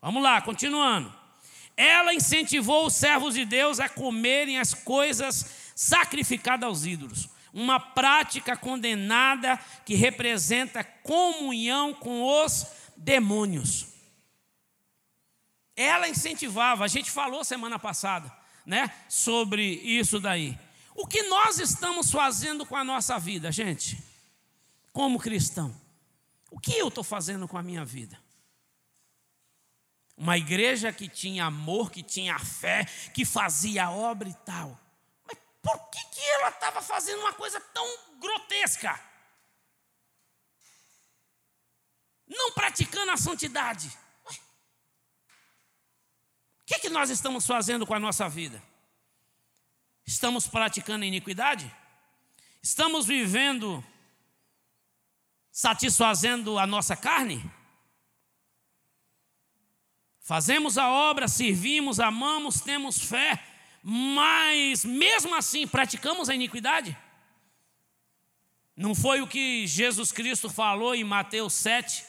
Vamos lá, continuando. Ela incentivou os servos de Deus a comerem as coisas sacrificadas aos ídolos uma prática condenada que representa comunhão com os demônios. Ela incentivava, a gente falou semana passada, né, sobre isso daí. O que nós estamos fazendo com a nossa vida, gente? Como cristão? O que eu estou fazendo com a minha vida? Uma igreja que tinha amor, que tinha fé, que fazia obra e tal por que, que ela estava fazendo uma coisa tão grotesca? Não praticando a santidade. O que, que nós estamos fazendo com a nossa vida? Estamos praticando iniquidade? Estamos vivendo satisfazendo a nossa carne? Fazemos a obra, servimos, amamos, temos fé, mas mesmo assim praticamos a iniquidade? Não foi o que Jesus Cristo falou em Mateus 7,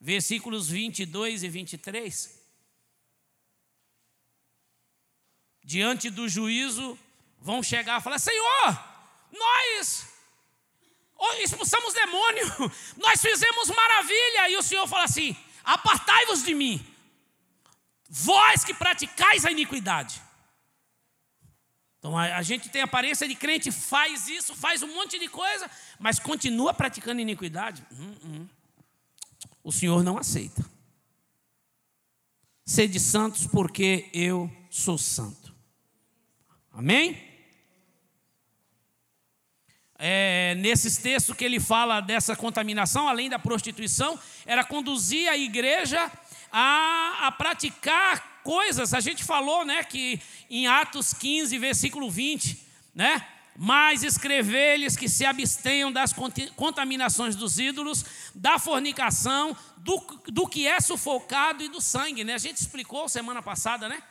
versículos 22 e 23? Diante do juízo, vão chegar e falar: Senhor, nós expulsamos demônio, nós fizemos maravilha. E o Senhor fala assim: Apartai-vos de mim, vós que praticais a iniquidade. Então a, a, gente tem aparência de crente, faz isso, faz um monte de coisa, mas continua praticando iniquidade. Hum, hum. O Senhor não aceita. Sede santos, porque eu sou santo. Amém? É, nesses textos que ele fala dessa contaminação, além da prostituição, era conduzir a igreja a, a praticar coisas. A gente falou, né, que em Atos 15, versículo 20, né? Mas escrever-lhes que se abstenham das contaminações dos ídolos, da fornicação, do, do que é sufocado e do sangue, né? A gente explicou semana passada, né?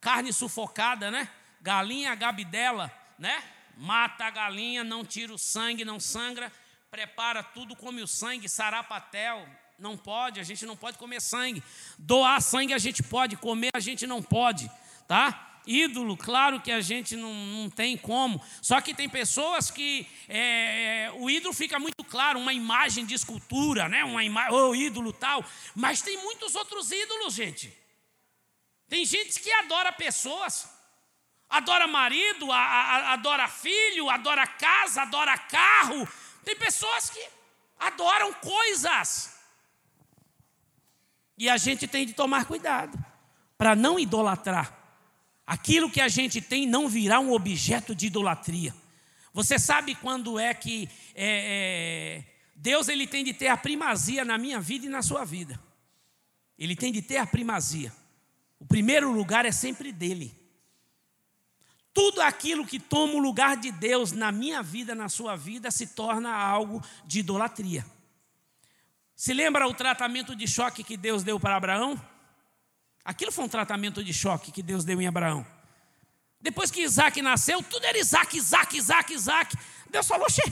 Carne sufocada, né? Galinha gabidela, né? Mata a galinha, não tira o sangue, não sangra, prepara tudo, come o sangue, sarapatel, não pode, a gente não pode comer sangue. Doar sangue a gente pode, comer a gente não pode, tá? Ídolo, claro que a gente não, não tem como. Só que tem pessoas que é, o ídolo fica muito claro, uma imagem de escultura, né? Uma imagem, oh, ídolo tal. Mas tem muitos outros ídolos, gente. Tem gente que adora pessoas, adora marido, a, a, adora filho, adora casa, adora carro. Tem pessoas que adoram coisas. E a gente tem de tomar cuidado para não idolatrar. Aquilo que a gente tem não virá um objeto de idolatria. Você sabe quando é que é, é, Deus ele tem de ter a primazia na minha vida e na sua vida. Ele tem de ter a primazia. O primeiro lugar é sempre dele. Tudo aquilo que toma o lugar de Deus na minha vida, na sua vida, se torna algo de idolatria. Se lembra o tratamento de choque que Deus deu para Abraão? Aquilo foi um tratamento de choque que Deus deu em Abraão. Depois que Isaac nasceu, tudo era Isaac, Isaac, Isaac, Isaac. Deus falou: Xe,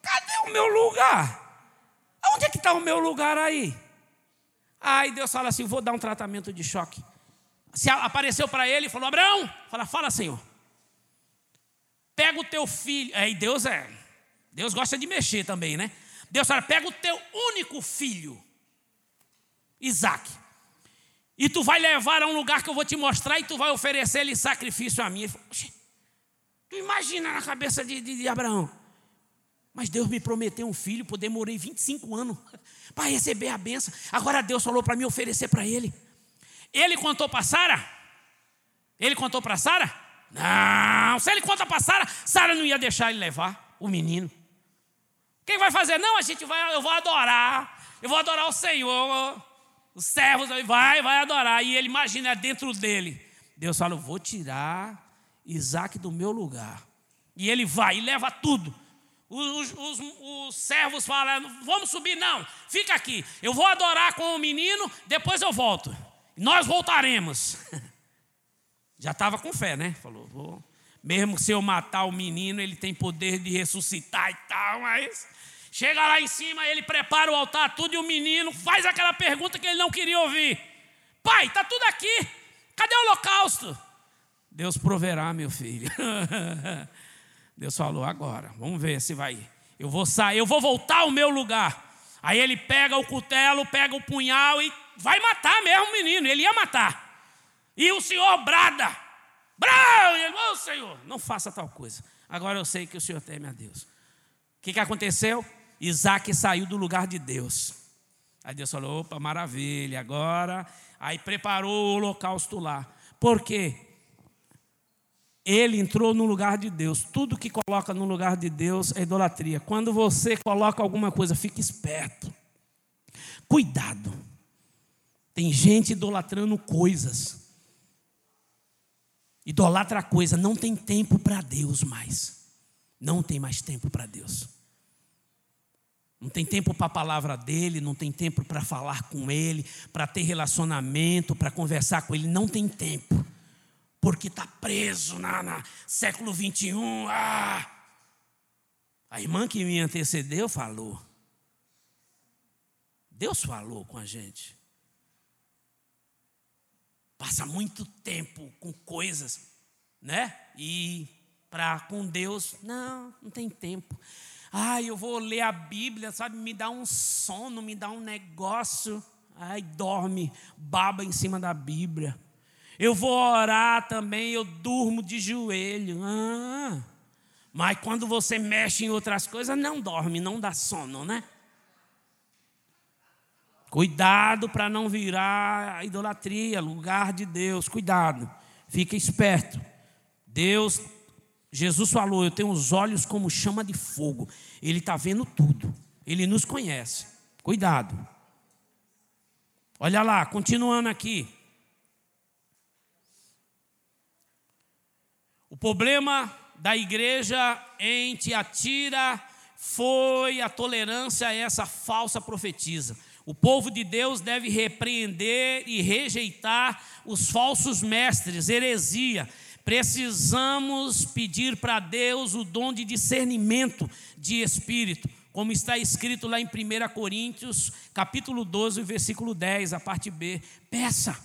cadê o meu lugar? Onde é que está o meu lugar aí? Aí Deus fala assim: vou dar um tratamento de choque. Se apareceu para ele e falou: Abraão, fala, fala, Senhor. Pega o teu filho. Aí Deus é. Deus gosta de mexer também, né? Deus fala: pega o teu único filho, Isaac, e tu vai levar a um lugar que eu vou te mostrar e tu vai oferecer ele sacrifício a mim. Ele tu imagina na cabeça de, de, de Abraão. Mas Deus me prometeu um filho, pô, demorei 25 anos para receber a benção. Agora Deus falou para mim oferecer para ele. Ele contou para Sara? Ele contou para Sara? Não, se ele conta para Sara, Sara não ia deixar ele levar o menino. Quem vai fazer? Não, a gente vai, eu vou adorar. Eu vou adorar o Senhor. Os servos vai, vai adorar. E ele imagina é dentro dele. Deus fala: vou tirar Isaac do meu lugar. E ele vai e leva tudo. Os, os, os, servos falam: vamos subir, não, fica aqui. Eu vou adorar com o menino, depois eu volto. Nós voltaremos. Já estava com fé, né? Falou: vou. Mesmo se eu matar o menino, ele tem poder de ressuscitar e tal, mas Chega lá em cima, ele prepara o altar, tudo, e o menino faz aquela pergunta que ele não queria ouvir: Pai, está tudo aqui, cadê o holocausto? Deus proverá, meu filho. Deus falou: agora, vamos ver se vai. Eu vou sair, eu vou voltar ao meu lugar. Aí ele pega o cutelo, pega o punhal e vai matar mesmo o menino. Ele ia matar. E o senhor brada. Brau! E ele, oh, senhor, não faça tal coisa. Agora eu sei que o senhor teme a Deus. O que, que aconteceu? Isaac saiu do lugar de Deus. Aí Deus falou: opa, maravilha, agora. Aí preparou o holocausto lá. Por quê? Ele entrou no lugar de Deus. Tudo que coloca no lugar de Deus é idolatria. Quando você coloca alguma coisa, fique esperto. Cuidado. Tem gente idolatrando coisas. Idolatra coisa, não tem tempo para Deus mais. Não tem mais tempo para Deus. Não tem tempo para a palavra dele, não tem tempo para falar com ele, para ter relacionamento, para conversar com ele. Não tem tempo. Porque está preso na, na século 21. Ah! A irmã que me antecedeu falou. Deus falou com a gente. Passa muito tempo com coisas, né? E para com Deus, não, não tem tempo. Ai, eu vou ler a Bíblia, sabe? Me dá um sono, me dá um negócio. Ai, dorme, baba em cima da Bíblia. Eu vou orar também, eu durmo de joelho. Ah, mas quando você mexe em outras coisas, não dorme, não dá sono, né? Cuidado para não virar a idolatria, lugar de Deus. Cuidado, fica esperto. Deus Jesus falou: Eu tenho os olhos como chama de fogo. Ele está vendo tudo. Ele nos conhece. Cuidado. Olha lá, continuando aqui. O problema da igreja em Tiatira foi a tolerância a essa falsa profetisa. O povo de Deus deve repreender e rejeitar os falsos mestres, heresia, precisamos pedir para Deus o dom de discernimento de espírito, como está escrito lá em 1 Coríntios, capítulo 12, versículo 10, a parte B. Peça.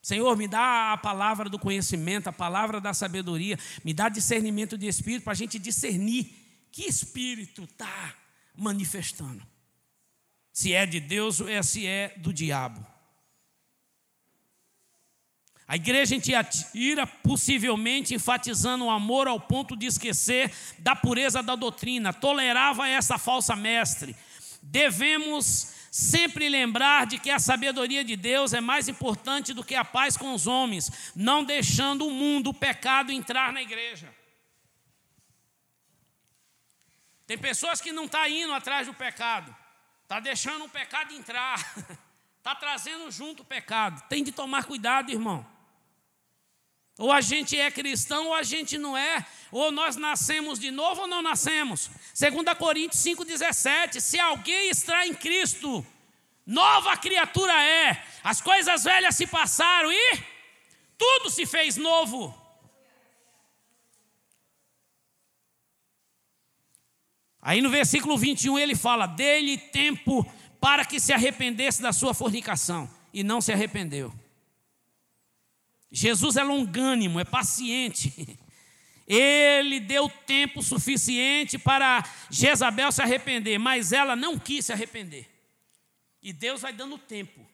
Senhor, me dá a palavra do conhecimento, a palavra da sabedoria, me dá discernimento de espírito para a gente discernir que espírito está manifestando. Se é de Deus ou é, se é do diabo. A igreja em Tiatira, possivelmente enfatizando o amor ao ponto de esquecer da pureza da doutrina, tolerava essa falsa mestre. Devemos sempre lembrar de que a sabedoria de Deus é mais importante do que a paz com os homens, não deixando o mundo, o pecado entrar na igreja. Tem pessoas que não estão tá indo atrás do pecado, está deixando o pecado entrar, está trazendo junto o pecado. Tem de tomar cuidado, irmão. Ou a gente é cristão ou a gente não é. Ou nós nascemos de novo ou não nascemos. 2 Coríntios 5,17. Se alguém está em Cristo, nova criatura é. As coisas velhas se passaram e tudo se fez novo. Aí no versículo 21 ele fala: Dê-lhe tempo para que se arrependesse da sua fornicação. E não se arrependeu. Jesus é longânimo, é paciente. Ele deu tempo suficiente para Jezabel se arrepender, mas ela não quis se arrepender. E Deus vai dando tempo.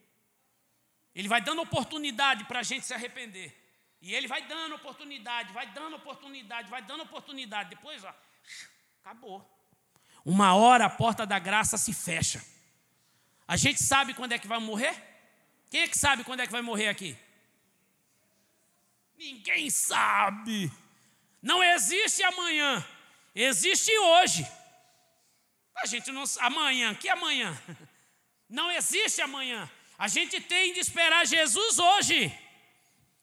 Ele vai dando oportunidade para a gente se arrepender. E ele vai dando oportunidade, vai dando oportunidade, vai dando oportunidade. Depois, ó, acabou. Uma hora a porta da graça se fecha. A gente sabe quando é que vai morrer? Quem é que sabe quando é que vai morrer aqui? Ninguém sabe. Não existe amanhã, existe hoje. A gente não amanhã, que amanhã? Não existe amanhã. A gente tem de esperar Jesus hoje.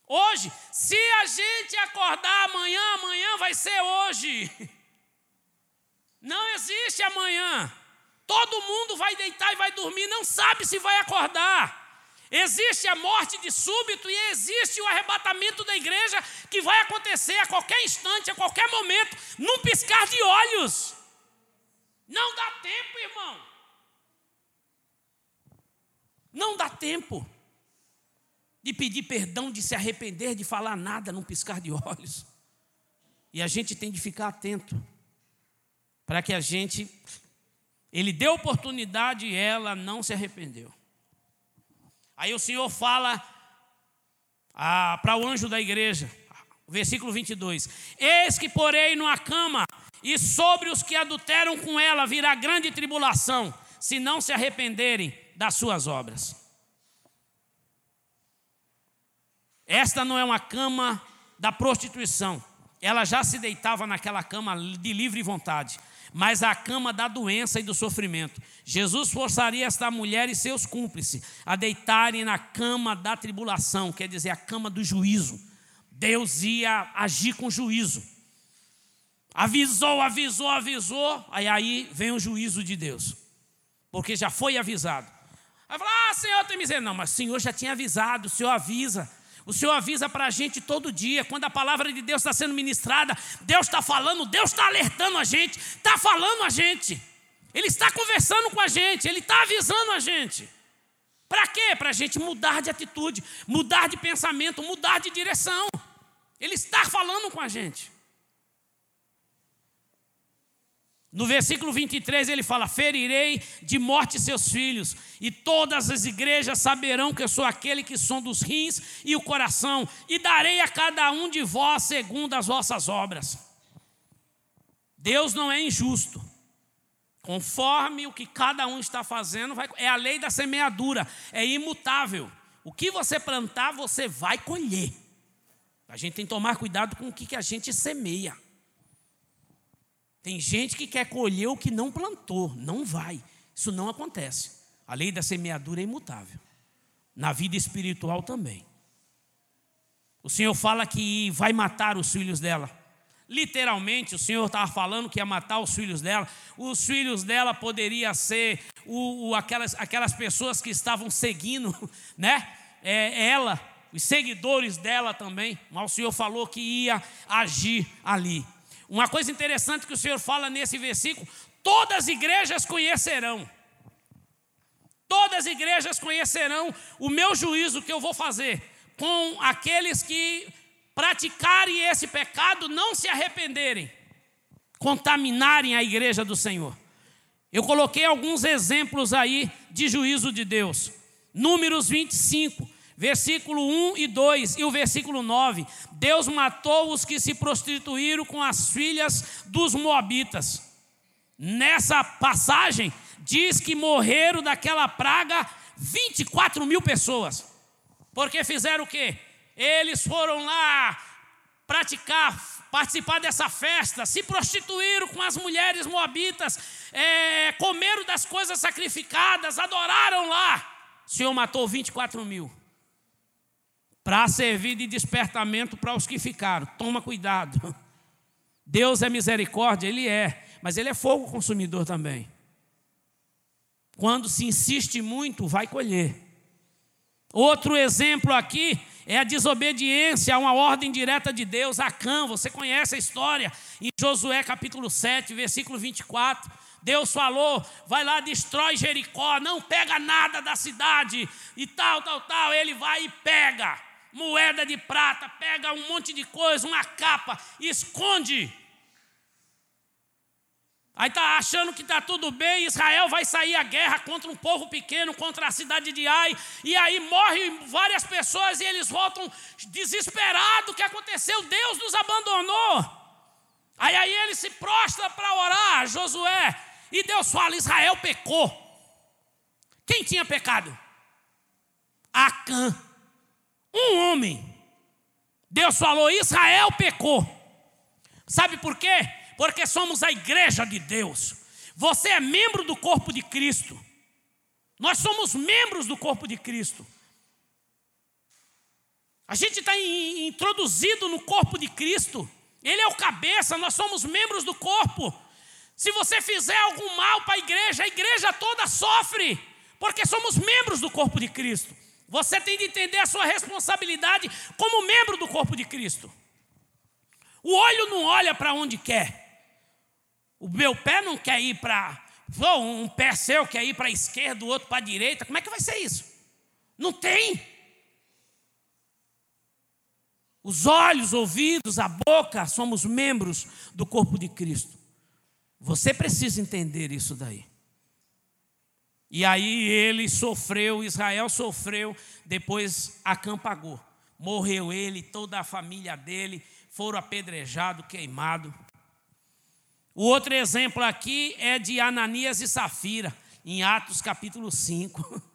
Hoje, se a gente acordar amanhã, amanhã vai ser hoje. Não existe amanhã. Todo mundo vai deitar e vai dormir, não sabe se vai acordar. Existe a morte de súbito e existe o arrebatamento da igreja que vai acontecer a qualquer instante, a qualquer momento, num piscar de olhos. Não dá tempo, irmão. Não dá tempo de pedir perdão, de se arrepender, de falar nada num piscar de olhos. E a gente tem de ficar atento para que a gente. Ele deu oportunidade e ela não se arrependeu. Aí o Senhor fala ah, para o anjo da igreja, versículo 22: Eis que porei numa cama, e sobre os que adulteram com ela virá grande tribulação, se não se arrependerem das suas obras. Esta não é uma cama da prostituição, ela já se deitava naquela cama de livre vontade mas a cama da doença e do sofrimento. Jesus forçaria esta mulher e seus cúmplices a deitarem na cama da tribulação, quer dizer, a cama do juízo. Deus ia agir com juízo. Avisou, avisou, avisou, aí aí vem o juízo de Deus. porque já foi avisado. Aí fala, ah, Senhor, tem miséria. Não, mas o Senhor já tinha avisado, o Senhor avisa. O Senhor avisa para a gente todo dia, quando a palavra de Deus está sendo ministrada, Deus está falando, Deus está alertando a gente, está falando a gente, Ele está conversando com a gente, Ele está avisando a gente. Para quê? Para a gente mudar de atitude, mudar de pensamento, mudar de direção. Ele está falando com a gente. No versículo 23 ele fala: Ferirei de morte seus filhos, e todas as igrejas saberão que eu sou aquele que som dos rins e o coração, e darei a cada um de vós segundo as vossas obras. Deus não é injusto. Conforme o que cada um está fazendo, vai, é a lei da semeadura, é imutável. O que você plantar, você vai colher. A gente tem que tomar cuidado com o que, que a gente semeia. Tem gente que quer colher o que não plantou, não vai. Isso não acontece. A lei da semeadura é imutável. Na vida espiritual também. O Senhor fala que vai matar os filhos dela. Literalmente, o Senhor estava falando que ia matar os filhos dela. Os filhos dela poderiam ser o, o, aquelas, aquelas pessoas que estavam seguindo, né? É, ela, os seguidores dela também. Mas o Senhor falou que ia agir ali. Uma coisa interessante que o Senhor fala nesse versículo: todas as igrejas conhecerão. Todas as igrejas conhecerão o meu juízo que eu vou fazer com aqueles que praticarem esse pecado, não se arrependerem, contaminarem a igreja do Senhor. Eu coloquei alguns exemplos aí de juízo de Deus. Números 25 versículo 1 e 2 e o versículo 9. Deus matou os que se prostituíram com as filhas dos Moabitas. Nessa passagem, diz que morreram daquela praga 24 mil pessoas. Porque fizeram o quê? Eles foram lá praticar, participar dessa festa, se prostituíram com as mulheres moabitas, é, comeram das coisas sacrificadas, adoraram lá. O Senhor matou 24 mil para servir de despertamento para os que ficaram. Toma cuidado. Deus é misericórdia, Ele é, mas Ele é fogo consumidor também. Quando se insiste muito, vai colher. Outro exemplo aqui é a desobediência a uma ordem direta de Deus, Acã, você conhece a história, em Josué capítulo 7, versículo 24. Deus falou: vai lá, destrói Jericó, não pega nada da cidade, e tal, tal, tal. Ele vai e pega moeda de prata, pega um monte de coisa, uma capa, esconde. Aí está achando que está tudo bem, Israel vai sair à guerra contra um povo pequeno, contra a cidade de Ai, e aí morrem várias pessoas e eles voltam desesperados, o que aconteceu? Deus nos abandonou. Aí, aí ele se prostra para orar, Josué, e Deus fala: Israel pecou. Quem tinha pecado? Acã. Um homem. Deus falou: Israel pecou. Sabe por quê? Porque somos a igreja de Deus. Você é membro do corpo de Cristo. Nós somos membros do corpo de Cristo. A gente está introduzido no corpo de Cristo. Ele é o cabeça, nós somos membros do corpo. Se você fizer algum mal para a igreja, a igreja toda sofre, porque somos membros do corpo de Cristo. Você tem de entender a sua responsabilidade como membro do corpo de Cristo. O olho não olha para onde quer. O meu pé não quer ir para. Um pé seu quer ir para a esquerda, o outro para a direita. Como é que vai ser isso? Não tem. Os olhos, ouvidos, a boca, somos membros do corpo de Cristo. Você precisa entender isso daí. E aí ele sofreu, Israel sofreu, depois Acã pagou. Morreu ele, toda a família dele, foram apedrejados, queimados. O outro exemplo aqui é de Ananias e Safira, em Atos capítulo 5.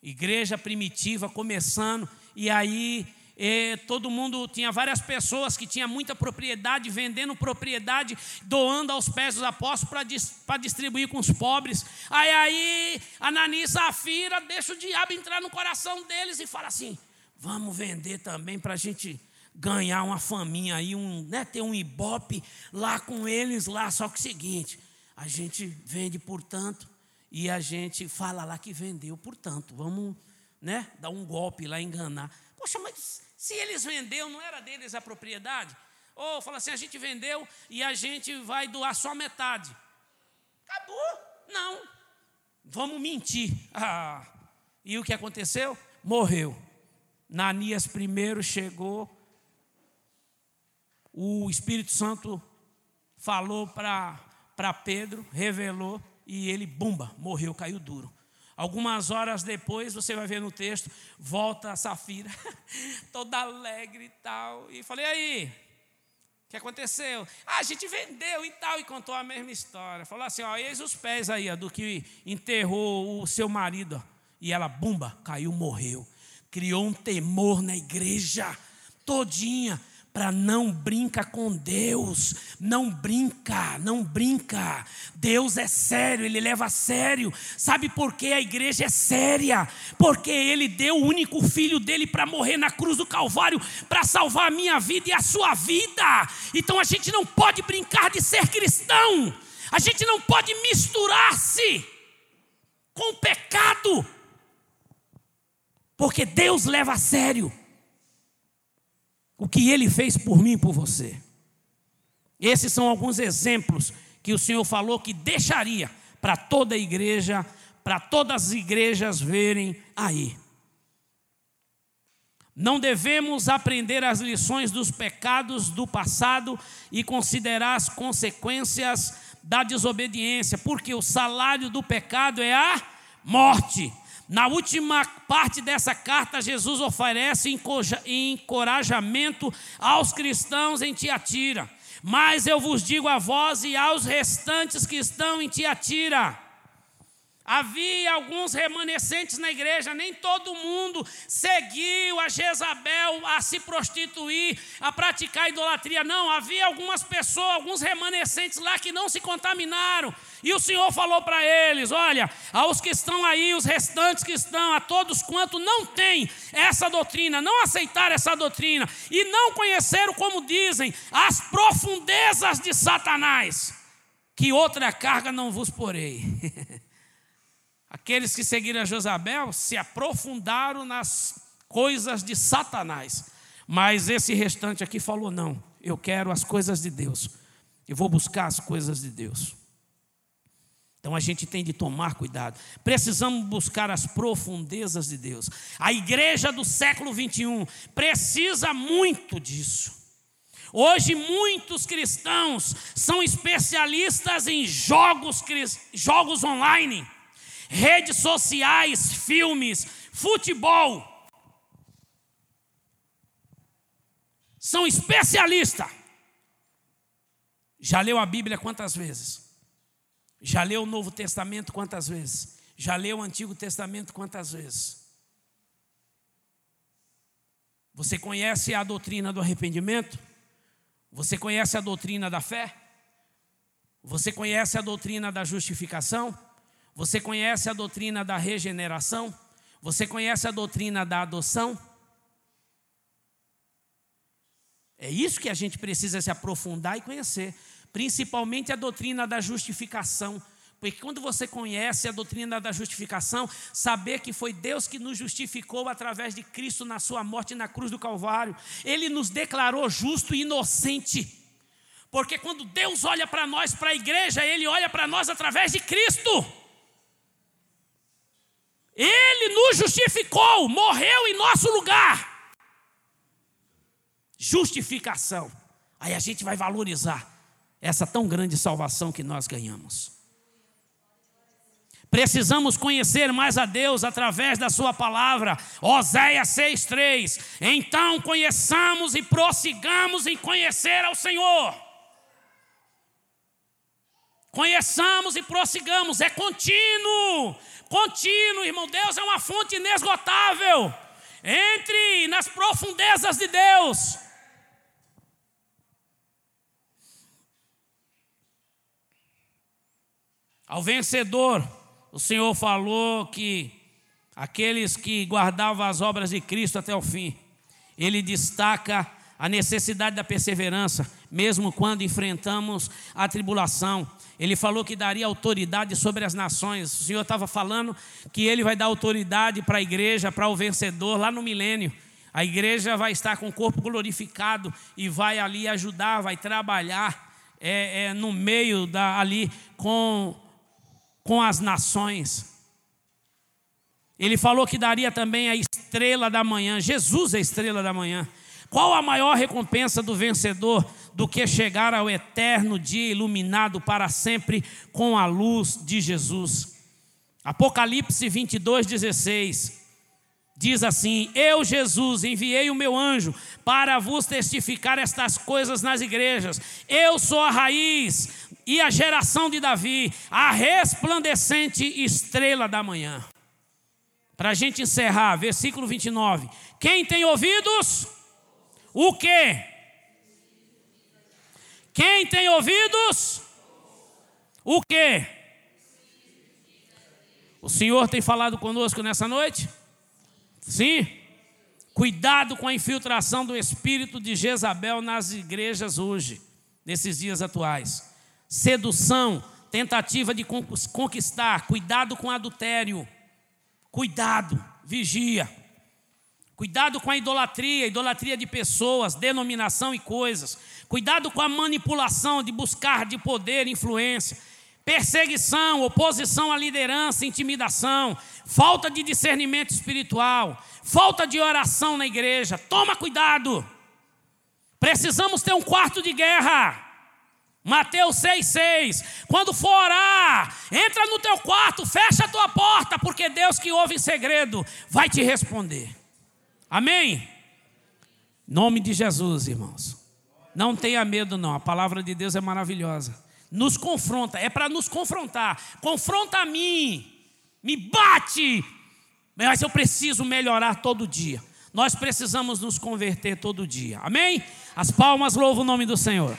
Igreja primitiva começando, e aí e todo mundo tinha várias pessoas que tinham muita propriedade, vendendo propriedade, doando aos pés dos apóstolos para distribuir com os pobres. Aí aí Ananias Safira deixa o diabo entrar no coração deles e fala assim: vamos vender também para a gente ganhar uma faminha aí, um, né, ter um ibope lá com eles lá. Só que o seguinte, a gente vende por tanto e a gente fala lá que vendeu por tanto. Vamos, né, dar um golpe lá, enganar. Poxa, mas se eles venderam, não era deles a propriedade? Ou fala assim, a gente vendeu e a gente vai doar só metade. Acabou. Não. Vamos mentir. Ah. E o que aconteceu? Morreu. Nanias primeiro chegou, o Espírito Santo falou para Pedro, revelou, e ele, bumba, morreu, caiu duro. Algumas horas depois, você vai ver no texto, volta a Safira, toda alegre e tal. E falei, aí, o que aconteceu? Ah, a gente vendeu e tal, e contou a mesma história. Falou assim: ó, eis os pés aí, ó, do que enterrou o seu marido. E ela, bumba, caiu, morreu. Criou um temor na igreja todinha para não brinca com Deus, não brinca, não brinca. Deus é sério, ele leva a sério. Sabe por que a igreja é séria? Porque ele deu o único filho dele para morrer na cruz do Calvário para salvar a minha vida e a sua vida. Então a gente não pode brincar de ser cristão. A gente não pode misturar-se com o pecado. Porque Deus leva a sério o que ele fez por mim e por você. Esses são alguns exemplos que o Senhor falou que deixaria para toda a igreja, para todas as igrejas verem aí. Não devemos aprender as lições dos pecados do passado e considerar as consequências da desobediência, porque o salário do pecado é a morte. Na última parte dessa carta, Jesus oferece encorajamento aos cristãos em Tiatira. Mas eu vos digo a vós e aos restantes que estão em Tiatira Havia alguns remanescentes na igreja, nem todo mundo seguiu a Jezabel a se prostituir, a praticar idolatria. Não, havia algumas pessoas, alguns remanescentes lá que não se contaminaram. E o Senhor falou para eles: Olha, aos que estão aí, os restantes que estão, a todos quanto não têm essa doutrina, não aceitaram essa doutrina e não conheceram, como dizem, as profundezas de Satanás, que outra carga não vos porei. Aqueles que seguiram Josabel se aprofundaram nas coisas de Satanás. Mas esse restante aqui falou: não, eu quero as coisas de Deus. Eu vou buscar as coisas de Deus. Então a gente tem de tomar cuidado. Precisamos buscar as profundezas de Deus. A igreja do século 21 precisa muito disso. Hoje muitos cristãos são especialistas em jogos, jogos online redes sociais, filmes, futebol. São especialistas. Já leu a Bíblia quantas vezes? Já leu o Novo Testamento quantas vezes? Já leu o Antigo Testamento quantas vezes? Você conhece a doutrina do arrependimento? Você conhece a doutrina da fé? Você conhece a doutrina da justificação? Você conhece a doutrina da regeneração? Você conhece a doutrina da adoção? É isso que a gente precisa se aprofundar e conhecer, principalmente a doutrina da justificação. Porque quando você conhece a doutrina da justificação, saber que foi Deus que nos justificou através de Cristo na sua morte na cruz do Calvário, Ele nos declarou justo e inocente. Porque quando Deus olha para nós, para a igreja, Ele olha para nós através de Cristo. Ele nos justificou, morreu em nosso lugar. Justificação. Aí a gente vai valorizar essa tão grande salvação que nós ganhamos. Precisamos conhecer mais a Deus através da Sua palavra. Oséias 6,3. Então conheçamos e prossigamos em conhecer ao Senhor. Conheçamos e prossigamos, é contínuo contínuo, irmão. Deus é uma fonte inesgotável. Entre nas profundezas de Deus. Ao vencedor, o Senhor falou que aqueles que guardavam as obras de Cristo até o fim, ele destaca a necessidade da perseverança, mesmo quando enfrentamos a tribulação. Ele falou que daria autoridade sobre as nações. O Senhor estava falando que ele vai dar autoridade para a igreja, para o vencedor, lá no milênio. A igreja vai estar com o corpo glorificado e vai ali ajudar, vai trabalhar é, é, no meio da, ali com, com as nações. Ele falou que daria também a estrela da manhã. Jesus é a estrela da manhã. Qual a maior recompensa do vencedor do que chegar ao eterno dia iluminado para sempre com a luz de Jesus? Apocalipse 22, 16 diz assim: Eu, Jesus, enviei o meu anjo para vos testificar estas coisas nas igrejas. Eu sou a raiz e a geração de Davi, a resplandecente estrela da manhã. Para a gente encerrar, versículo 29. Quem tem ouvidos? O que? Quem tem ouvidos? O que? O Senhor tem falado conosco nessa noite? Sim? Cuidado com a infiltração do espírito de Jezabel nas igrejas hoje, nesses dias atuais. Sedução, tentativa de conquistar, cuidado com adultério. Cuidado, vigia. Cuidado com a idolatria, idolatria de pessoas, denominação e coisas. Cuidado com a manipulação de buscar de poder, influência. Perseguição, oposição à liderança, intimidação, falta de discernimento espiritual, falta de oração na igreja. Toma cuidado. Precisamos ter um quarto de guerra. Mateus 6,6. Quando for orar, entra no teu quarto, fecha a tua porta, porque Deus que ouve em segredo vai te responder. Amém? Nome de Jesus, irmãos. Não tenha medo, não. A palavra de Deus é maravilhosa. Nos confronta, é para nos confrontar. Confronta a mim, me bate, mas eu preciso melhorar todo dia. Nós precisamos nos converter todo dia. Amém? As palmas louvam o nome do Senhor.